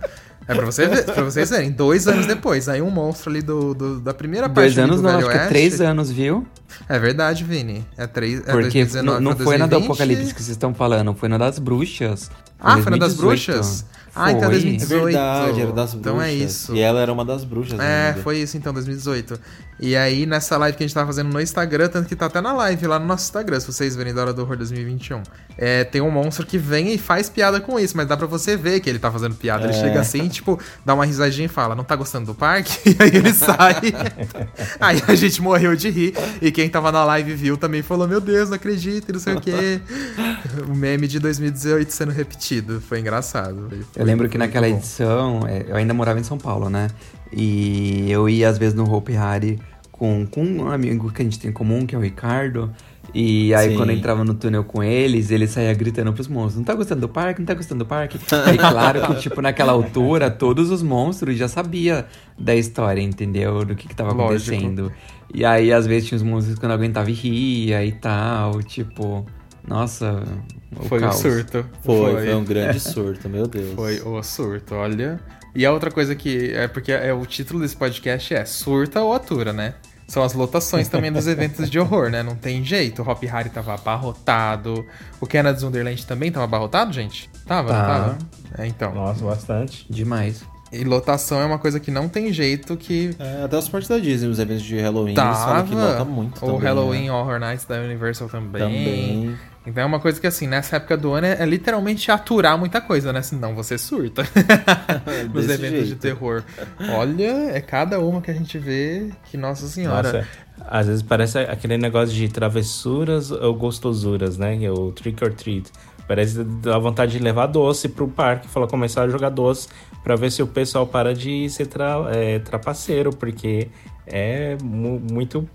É pra, você ver, pra vocês verem, dois anos depois, aí um monstro ali do, do- da primeira Dois parte ali anos do não, Velho acho que é Oeste. três anos, viu? É verdade, Vini. É, três, é Porque 2019 não, não foi na do 2020. Apocalipse que vocês estão falando, foi na das bruxas. Ah, foi na das 2018. bruxas? Ah, então é Foi. 2018. É verdade, era das bruxas. Então é isso. E ela era uma das bruxas. É, ainda. foi isso então, 2018. E aí, nessa live que a gente tava fazendo no Instagram, tanto que tá até na live lá no nosso Instagram, se vocês verem da Hora do Horror 2021. É, tem um monstro que vem e faz piada com isso, mas dá pra você ver que ele tá fazendo piada. Ele É. chega assim, tipo, dá uma risadinha e fala, não tá gostando do parque? [laughs] E aí ele sai. [laughs] aí a gente morreu de rir. E quem tava na live viu também falou, meu Deus, não acredito, e não sei o quê. [laughs] o meme de 2018 sendo repetido. Foi engraçado. Foi- Eu lembro que naquela edição, é, eu ainda morava em São Paulo, né? E eu ia às vezes no Hope Hari com, com um amigo que a gente tem em comum, que é o Ricardo. E aí Sim. quando eu entrava no túnel com eles, ele saía gritando pros monstros: Não tá gostando do parque? Não tá gostando do parque? e claro que, tipo, naquela altura, todos os monstros já sabia da história, entendeu? Do que, que tava Lógico. acontecendo. E aí, às vezes, tinha os monstros que não aguentava e ria e tal. Tipo, nossa, o Foi o caos. surto. Foi, foi um grande [laughs] surto, meu Deus. Foi o surto, olha. E a outra coisa que. É porque é, o título desse podcast é Surta ou Atura, né? São as lotações também dos eventos de horror, né? Não tem jeito. O Hop Harry tava abarrotado. O Canada's Wonderland também tava abarrotado, gente? Tava, não Tá. tava? É, então. Nossa, bastante. Demais. E lotação é uma coisa que não tem jeito que. É, até os partes da Disney, os eventos de Halloween, eles falam que Tava. lota muito o também, Halloween né? Horror Nights da Universal também. Também. Então é uma coisa que, assim, nessa época do ano é, é literalmente aturar muita coisa, né? Senão você surta. [laughs] Nos eventos de jeito. terror. Olha, é cada uma que a gente vê que, nossa senhora. Nossa, às vezes parece aquele negócio de travessuras ou gostosuras, né? Que é O trick or treat. Parece dar vontade de levar doce pro parque, falar começar a jogar doce pra ver se o pessoal para de ser tra- é, trapaceiro, porque é mu- muito,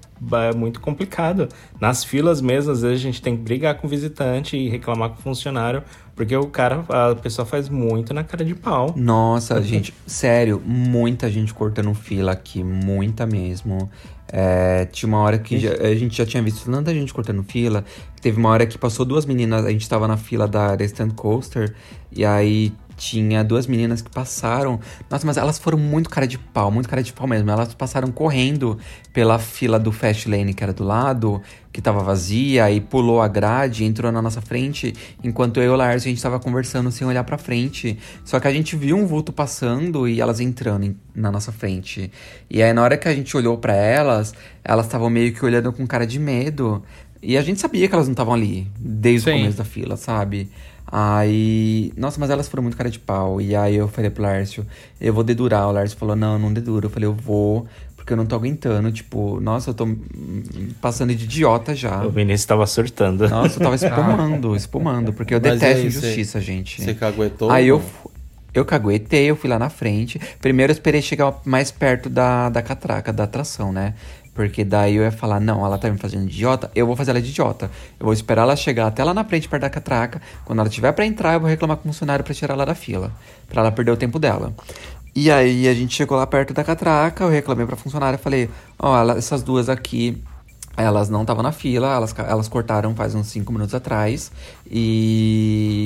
muito complicado. Nas filas mesmo, às vezes a gente tem que brigar com o visitante e reclamar com o funcionário, porque o cara, a pessoa faz muito na cara de pau. Nossa, gente, sério, muita gente cortando fila aqui, muita mesmo. É, tinha uma hora que já- a gente já tinha visto tanta gente cortando fila. Teve uma hora que passou duas meninas, a gente tava na fila da, da Stand Coaster, e aí tinha duas meninas que passaram. Nossa, mas elas foram muito cara de pau, muito cara de pau mesmo. Elas passaram correndo pela fila do Fast Lane, que era do lado, que tava vazia, e pulou a grade, entrou na nossa frente, enquanto eu e o Lars a gente tava conversando sem olhar pra frente. Só que a gente viu um vulto passando e elas entrando na nossa frente. E aí na hora que a gente olhou pra elas, elas estavam meio que olhando com cara de medo. E a gente sabia que elas não estavam ali desde o Sim. começo da fila, sabe? Aí. Nossa, mas elas foram muito cara de pau. E aí eu falei pro Lárcio, eu vou dedurar. O Lárcio falou, não, não dedura. Eu falei, eu vou, porque eu não tô aguentando. Tipo, nossa, eu tô hum, passando de idiota já. O Vinícius tava surtando. Nossa, eu tava [laughs] espumando, espumando, porque eu Mas detesto aí, injustiça, gente. Você caguetou? Aí eu, eu caguetei, eu fui lá na frente. Primeiro eu esperei chegar mais perto da, da catraca, da atração, né? Porque daí eu ia falar, não, ela tá me fazendo idiota, eu vou fazer ela de idiota. Eu vou esperar ela chegar até lá na frente, perto da catraca. Quando ela tiver pra entrar, eu vou reclamar com o funcionário pra tirar ela da fila. Pra ela perder o tempo dela. E aí a gente chegou lá perto da catraca, eu reclamei pra funcionária, falei, ó, ela- essas duas aqui, elas não estavam na fila, elas, elas cortaram faz uns 5 minutos atrás. E,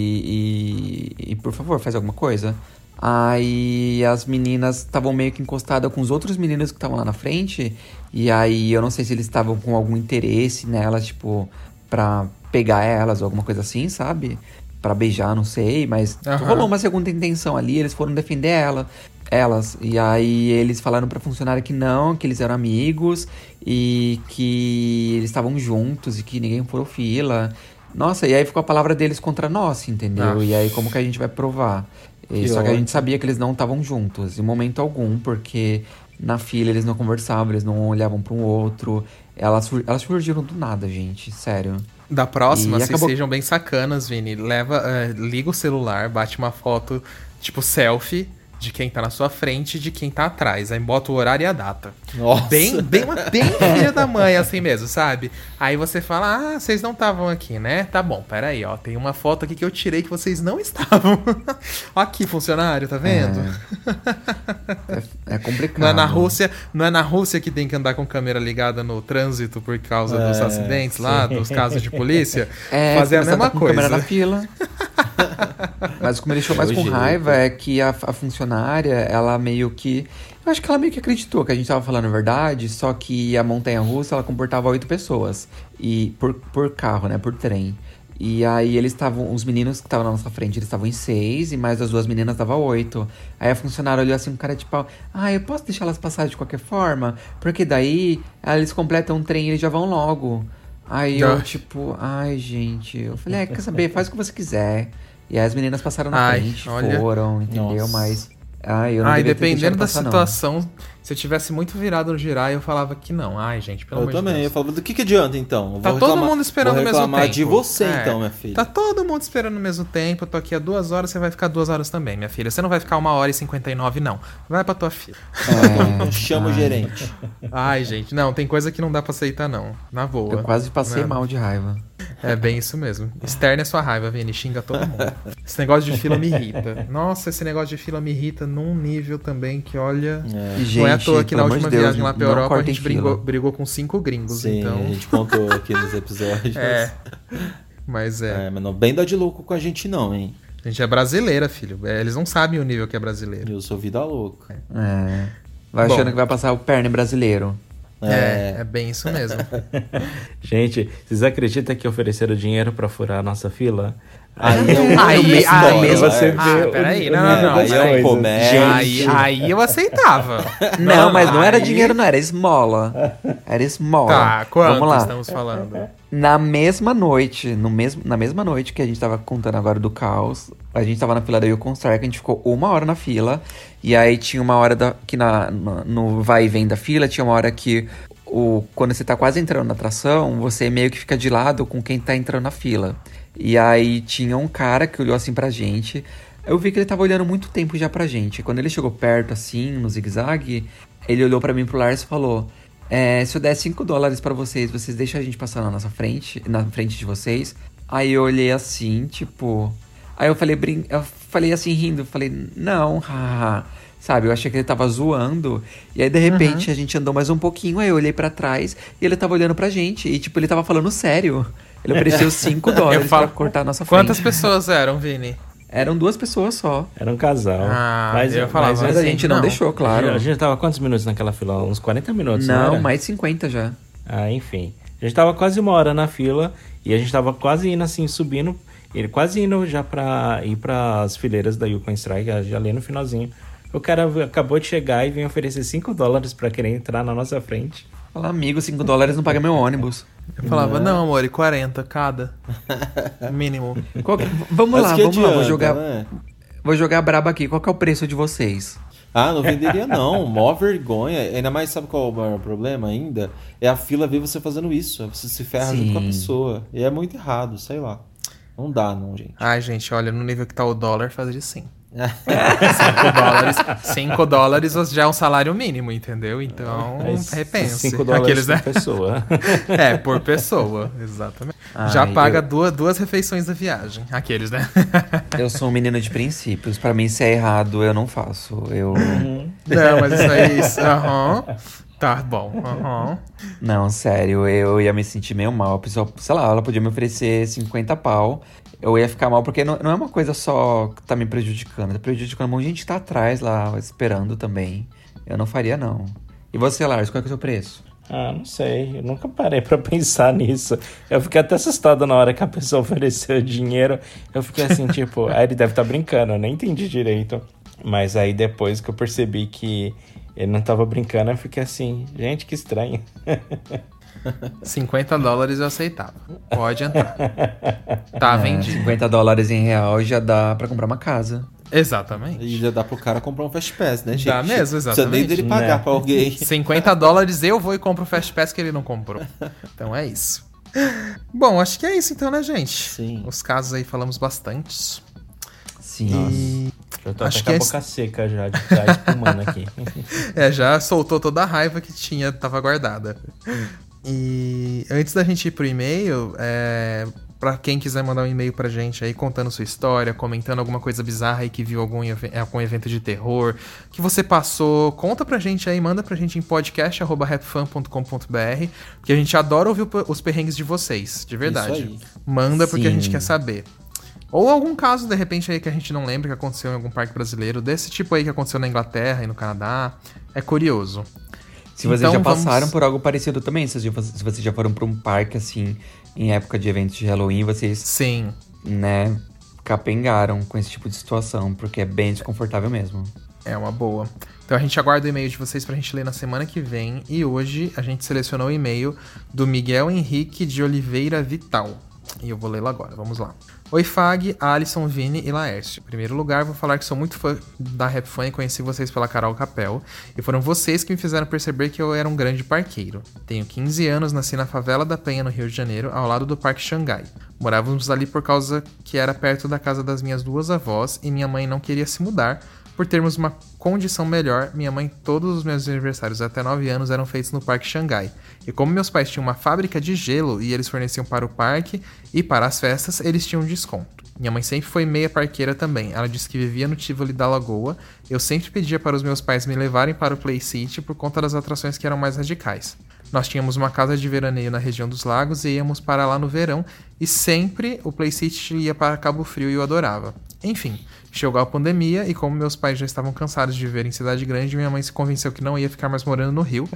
e, e, por favor, faz alguma coisa. Aí as meninas estavam meio que encostadas com os outros meninos que estavam lá na frente. E aí eu não sei se eles estavam com algum interesse nelas, tipo, pra pegar elas ou alguma coisa assim, sabe? Pra beijar, não sei, mas Aham. rolou uma segunda intenção ali, eles foram defender ela, elas. E aí eles falaram pra funcionária que não, que eles eram amigos e que eles estavam juntos e que ninguém furou fila. Nossa, e aí ficou a palavra deles contra nós, entendeu? Ah. E aí como que a gente vai provar? E só que a gente sabia que eles não estavam juntos, em momento algum, porque na fila eles não conversavam, eles não olhavam para um outro. Elas, elas surgiram do nada, gente, sério. Da próxima, E vocês acabou- sejam bem sacanas, Vini. Leva, é, liga o celular, bate uma foto, tipo selfie, de quem tá na sua frente e de quem tá atrás. Aí bota o horário e a data. Nossa. Bem, bem, bem filha da mãe, assim mesmo, sabe? Aí você fala, ah, vocês não estavam aqui, né? Tá bom, peraí, ó. Tem uma foto aqui que eu tirei que vocês não estavam. [laughs] aqui, funcionário, tá vendo? É complicado. Não é na Rússia, não é na Rússia que tem que andar com câmera ligada no trânsito por causa dos É, acidentes lá, dos casos de polícia. É, fazer a mesma com câmera coisa. na fila. [laughs] Mas o que me deixou mais com raiva é que a, a funcionária, ela meio que. Eu acho que ela meio que acreditou que a gente tava falando a verdade, só que a montanha russa ela comportava oito pessoas. E por, por carro, né? Por trem. E aí eles estavam. Os meninos que estavam na nossa frente, eles estavam em seis, e mais as duas meninas dava oito. Aí a funcionária olhou assim com cara de pau. Ah, eu posso deixar elas passarem de qualquer forma? Porque daí eles completam um trem e eles já vão logo. Aí eu, tipo, ai, gente. Eu falei, é, quer saber? Faz o que você quiser. E aí as meninas passaram na Ai, frente, olha. foram, entendeu? Nossa. Mas. Ai, eu não Ai, dependendo deixado da passar, não. Se eu tivesse muito virado no girar, eu falava que não. Ai, gente, pelo Eu amor de também. Eu Deus. falava, do que, que adianta então? Eu Tá vou todo reclamar- mundo esperando ao mesmo tempo. de você É. então, minha filha. Tá todo mundo esperando ao mesmo tempo. Eu tô aqui há duas horas, você vai ficar duas horas também, minha filha. Você não vai ficar uma hora e cinquenta e nove, não. Vai pra tua fila. Então [laughs] chama o gerente. Ai, gente, não, tem coisa que não dá pra aceitar, não. Na boa. Eu quase passei Não. mal de raiva. É bem isso mesmo. Externe a sua raiva, Vini. Xinga todo mundo. Esse negócio de fila me irrita. Nossa, esse negócio de fila me irrita num nível também que, olha. E, gente, é à toa que na última de Deus, viagem lá pra Europa a gente brigou, brigou com cinco gringos, Sim, então. a gente contou aqui nos episódios. [laughs] É. Mas é. É, mas não bem dá de louco com a gente não, hein? A gente é brasileira, filho. É, eles não sabem o nível que é brasileiro. Eu sou vida louca. É. Vai Bom. achando que vai passar o perna brasileiro. É, é bem isso mesmo. [laughs] Gente, vocês acreditam que ofereceram dinheiro pra furar a nossa fila? Aí um Aí- aí você Ah, vê peraí, não, não, não, das aí é um comércio. aí, aí eu aceitava. [laughs] Não, mas não era dinheiro, não, era esmola. Era esmola. Tá, quanto Vamos lá. estamos falando? Na mesma noite, no mesmo, na mesma noite que a gente tava contando agora do caos, a gente tava na fila da Yukon Strike, a gente ficou uma hora na fila, e aí tinha uma hora da, que na, no, no vai e vem da fila, tinha uma hora que o, quando você tá quase entrando na atração, você meio que fica de lado com quem tá entrando na fila. E aí tinha um cara que olhou assim pra gente, eu vi que ele tava olhando muito tempo já pra gente. Quando ele chegou perto, assim, no zigue-zague, ele olhou pra mim pro Lars e falou: é, se eu der 5 dólares pra vocês, vocês deixam a gente passar na nossa frente, na frente de vocês. Aí eu olhei assim, tipo. Aí eu falei, brin... eu falei assim, rindo, falei, não, haha. Sabe, eu achei que ele tava zoando. E aí, de repente, a gente andou mais um pouquinho, aí eu olhei pra trás e ele tava olhando pra gente. E, tipo, ele tava falando sério. Ele ofereceu 5 dólares falo- pra cortar a nossa Quantas frente. pessoas eram, Vini? Eram duas pessoas só. Era um casal. Ah, mas eu falava mas Mas a assim, gente não, não. deixou, claro. A gente tava quantos minutos naquela fila? Uns 40 minutos, não, não, mais 50 já. Ah, enfim. A gente tava quase uma hora na fila e a gente tava quase indo assim, subindo. Ele quase indo já pra ir pras fileiras da Yukon Strike, já ali no finalzinho. O cara acabou de chegar e veio oferecer 5 dólares pra querer entrar na nossa frente. Fala, amigo, 5 dólares não paga meu ônibus. Eu falava, não, amor, e 40 cada. [laughs] Mínimo. Qual Vamos Mas lá, vamos lá, vou adianta, jogar, né? vou jogar braba aqui. Qual que é o preço de vocês? Ah, não venderia não. Mó vergonha. Ainda mais, sabe qual é o maior problema ainda? É a fila ver você fazendo isso. Você se ferra junto com a Sim. pessoa. E é muito errado, sei lá. Não dá não, gente. Ai, gente, olha, no nível que tá o dólar, fazer sim. [laughs] 5 dólares, 5 dólares já é um salário mínimo, entendeu? Então, Mas repense. 5 dólares Aqueles, né? por pessoa. [laughs] É, por pessoa, exatamente. já Ai, paga eu- duas, duas refeições da viagem. Aqueles, né? [laughs] Eu sou um menino de princípios. Pra mim, se é errado, eu não faço. Eu. Não, mas isso aí. isso- Aham. Tá bom. Aham. Não, sério, eu ia me sentir meio mal. A pessoa, sei lá, ela podia me oferecer 50 pau. Eu ia ficar mal, porque não, não é uma coisa só que tá me prejudicando. Tá prejudicando um monte de gente que tá atrás lá, esperando também. Eu não faria, não. E você, Lars, qual é, que é o seu preço? Ah, não sei. Eu nunca parei [laughs] pra pensar nisso. Eu fiquei até assustado na hora que a pessoa [laughs] ofereceu dinheiro. Eu fiquei assim, [laughs] tipo, ah, ele deve estar brincando. Eu nem entendi direito. Mas aí depois que eu percebi que ele não tava brincando, eu fiquei assim, gente, que estranho. 50 dólares eu aceitava. Pode entrar. Tá É, vendido. 50 dólares em real já dá pra comprar uma casa. Exatamente. E já dá pro cara comprar um Fast Pass, né, gente? Dá mesmo, Não precisa nem exatamente. dele pagar Né? pra alguém. [laughs] 50 dólares eu vou e compro o Fast Pass que ele não comprou. Então é isso. Bom, acho que é isso então, né, gente? Sim. Os casos aí falamos bastante. Sim. Eu tô Acho até com a que é boca seca já, de estar espumando aqui. [laughs] É, já soltou toda a raiva que tinha, tava guardada. E antes da gente ir pro e-mail, é, para quem quiser mandar um e-mail pra gente aí contando sua história, comentando alguma coisa bizarra aí que viu algum, algum evento de terror, que você passou, conta pra gente aí, manda pra gente em podcast@rapfan.com.br, porque a gente adora ouvir os perrengues de vocês, de verdade. Isso aí. Manda porque a gente Sim. quer saber. Ou algum caso, de repente, aí que a gente não lembra que aconteceu em algum parque brasileiro, desse tipo aí que aconteceu na Inglaterra e no Canadá. É curioso. Se vocês Então já vamos- passaram por algo parecido também, se vocês já foram pra um parque assim, em época de eventos de Halloween, vocês, Sim. né, capengaram com esse tipo de situação, porque é bem desconfortável mesmo. É uma boa. Então a gente aguarda o e-mail de vocês pra gente ler na semana que vem. E hoje a gente selecionou o e-mail do Miguel Henrique de Oliveira Vital. E eu vou lê-lo agora, vamos lá. Oi Fag, Alisson, Vini e Laércio. Em primeiro lugar, vou falar que sou muito fã da Rap Fan e conheci vocês pela Carol Capel. E foram vocês que me fizeram perceber que eu era um grande parqueiro. Tenho 15 anos, nasci na favela da Penha, no Rio de Janeiro, ao lado do Parque Xangai. Morávamos ali por causa que era perto da casa das minhas duas avós e minha mãe não queria se mudar, por termos uma condição melhor, minha mãe, todos os meus aniversários até 9 anos eram feitos no Parque Xangai. E como meus pais tinham uma fábrica de gelo e eles forneciam para o parque e para as festas, eles tinham desconto. Minha mãe sempre foi meia parqueira também. Ela disse que vivia no Tivoli da Lagoa. Eu sempre pedia para os meus pais me levarem para o Play City por conta das atrações que eram mais radicais. Nós tínhamos uma casa de veraneio na região dos lagos e íamos para lá no verão, e sempre o Play City ia para Cabo Frio e eu adorava. Enfim, chegou a pandemia e como meus pais já estavam cansados de viver em cidade grande, minha mãe se convenceu que não ia ficar mais morando no Rio.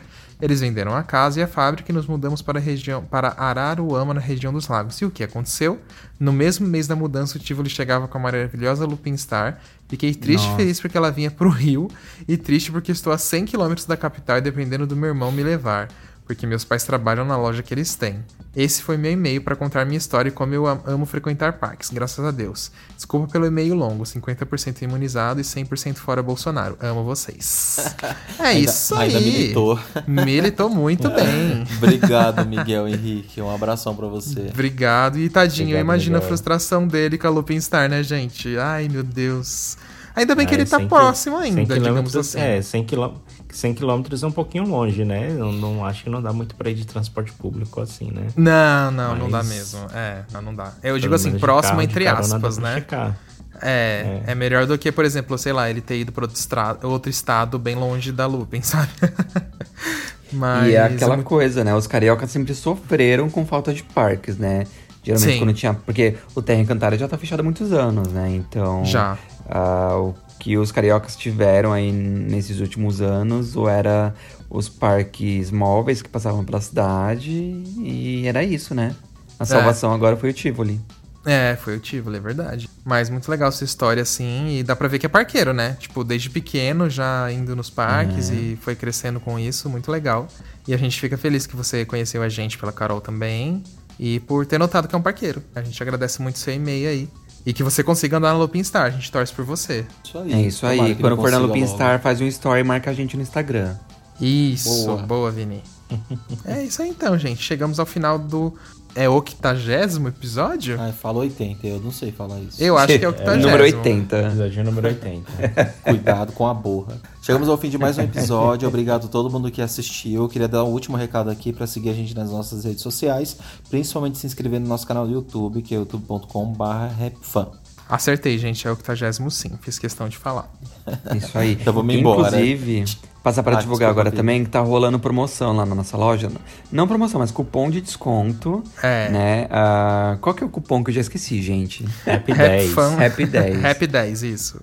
Eles venderam a casa e a fábrica e nos mudamos para a região para Araruama, na região dos lagos. E o que aconteceu? No mesmo mês da mudança, o Tivoli chegava com a maravilhosa Lupin Star. Fiquei triste e Nossa. feliz porque ela vinha pro Rio e triste porque estou a 100 km da capital e dependendo do meu irmão me levar, porque meus pais trabalham na loja que eles têm. Esse foi meu e-mail para contar minha história e como eu am- amo frequentar parques, graças a Deus. Desculpa pelo e-mail longo, 50% imunizado e 100% fora Bolsonaro. Amo vocês. [laughs] É Ainda- isso ainda aí. militou. Militou muito [laughs] bem. Obrigado, Miguel Henrique. Um abração pra você. Obrigado. E tadinho, eu imagino a frustração dele com a Lupin Star, né, gente? Ai, meu Deus. Ainda bem que Ah, ele tá 100 próximo 100 ainda, digamos assim. É, 100 quilômetros 100 quilômetros é um pouquinho longe, né? Eu não acho que não dá muito pra ir de transporte público assim, né? Não, não, não dá Mas- mesmo. É, não, não dá. Eu Pelo digo assim, próximo carro, entre aspas, né? checar. É, é, melhor do que, por exemplo, sei lá, ele ter ido pra outro, estra- outro estado bem longe da Lupin, [laughs] sabe? Mas. e é aquela muito- coisa, né? Os cariocas sempre sofreram com falta de parques, né? Geralmente Sim. quando tinha. Porque o Terra Encantada já tá fechado há muitos anos, né? Então. Já. ah, o que os cariocas tiveram aí nesses últimos anos, ou era os parques móveis que passavam pela cidade, e era isso, né? A salvação agora foi o Tivoli. É, foi o Tivoli, é verdade. Mas muito legal essa história, assim, e dá pra ver que é parqueiro, né? Tipo, desde pequeno já indo nos parques e foi crescendo com isso, muito legal. E a gente fica feliz que você conheceu a gente pela Carol também e por ter notado que é um parqueiro. A gente agradece muito seu e-mail aí. E que você consiga andar na Lupin Star, a gente torce por você. Isso aí. É isso aí. Quando for na Lupin logo. Star, faz um story e marca a gente no Instagram. Isso, Boa. boa, Vini. [laughs] é isso aí então, gente. Chegamos ao final do. É o octagésimo episódio? Ah, fala 80, eu não sei falar isso. Eu acho que é [laughs] o octagésimo. Número 80. Episódio número 80. [laughs] Cuidado com a borra. Chegamos ao fim de mais um episódio. Obrigado a todo mundo que assistiu. Eu queria dar um último recado aqui para seguir a gente nas nossas redes sociais, principalmente se inscrever no nosso canal do YouTube, que é youtube.com/rapfan. Acertei, gente. É o octagésimo sim. Fiz questão de falar. Isso aí. [laughs] Então vamos embora. Inclusive, passar para Ah, divulgar desculpa, agora também que tá rolando promoção lá na nossa loja. Não promoção, mas cupom de desconto. É. Né? Ah, qual que é o cupom que eu já esqueci, gente? Happy Rap 10. Fan. Happy 10. Rap 10, isso.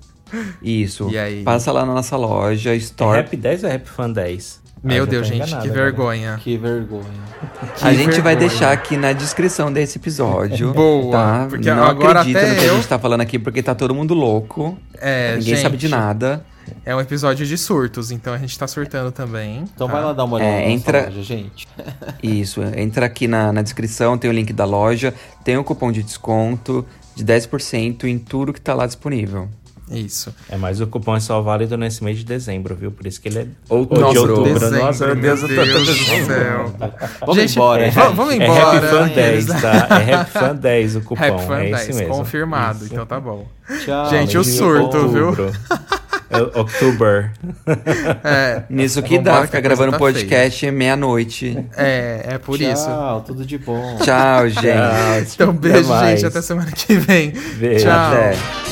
Isso. E aí? Passa lá na nossa loja, Store. Rap 10 ou Rap Fan 10? Meu Ah, Deus, gente, enganado que vergonha. Que vergonha. a gente vai deixar aqui na descrição desse episódio. [laughs] Boa, Tá? porque Não agora acredita até no que a eu- gente tá falando aqui, porque tá todo mundo louco. É, Ninguém sabe de gente, nada. É um episódio de surtos, então a gente tá surtando também. Então tá? vai lá dar uma olhada É, na nossa entra- loja, gente. [laughs] Isso, entra aqui na, na descrição, tem o link da loja, tem o cupom de desconto de 10% em tudo que tá lá disponível. Isso. É, mas o cupom é só válido nesse mês de dezembro, viu? Por isso que ele é Outubro. de outubro. dezembro, Nossa, meu Deus, meu Deus do céu. Vamos Gente, embora. va- Vamos É embora. Rap Fan 10, tá? É Rap Fan 10 o [laughs] cupom. Rap Fan é 10, esse mesmo. confirmado, Isso. então tá bom. Tchau. Gente, o surto, viu? Outubro. É [laughs] October. [laughs] É, Nisso que dá, ficar gravando tá podcast meia-noite. é, é por isso. Tchau, tudo de bom. [laughs] Tchau, gente. Tchau, Então, até beijo, mais. gente. Até semana que vem. Beijo. Tchau. Até.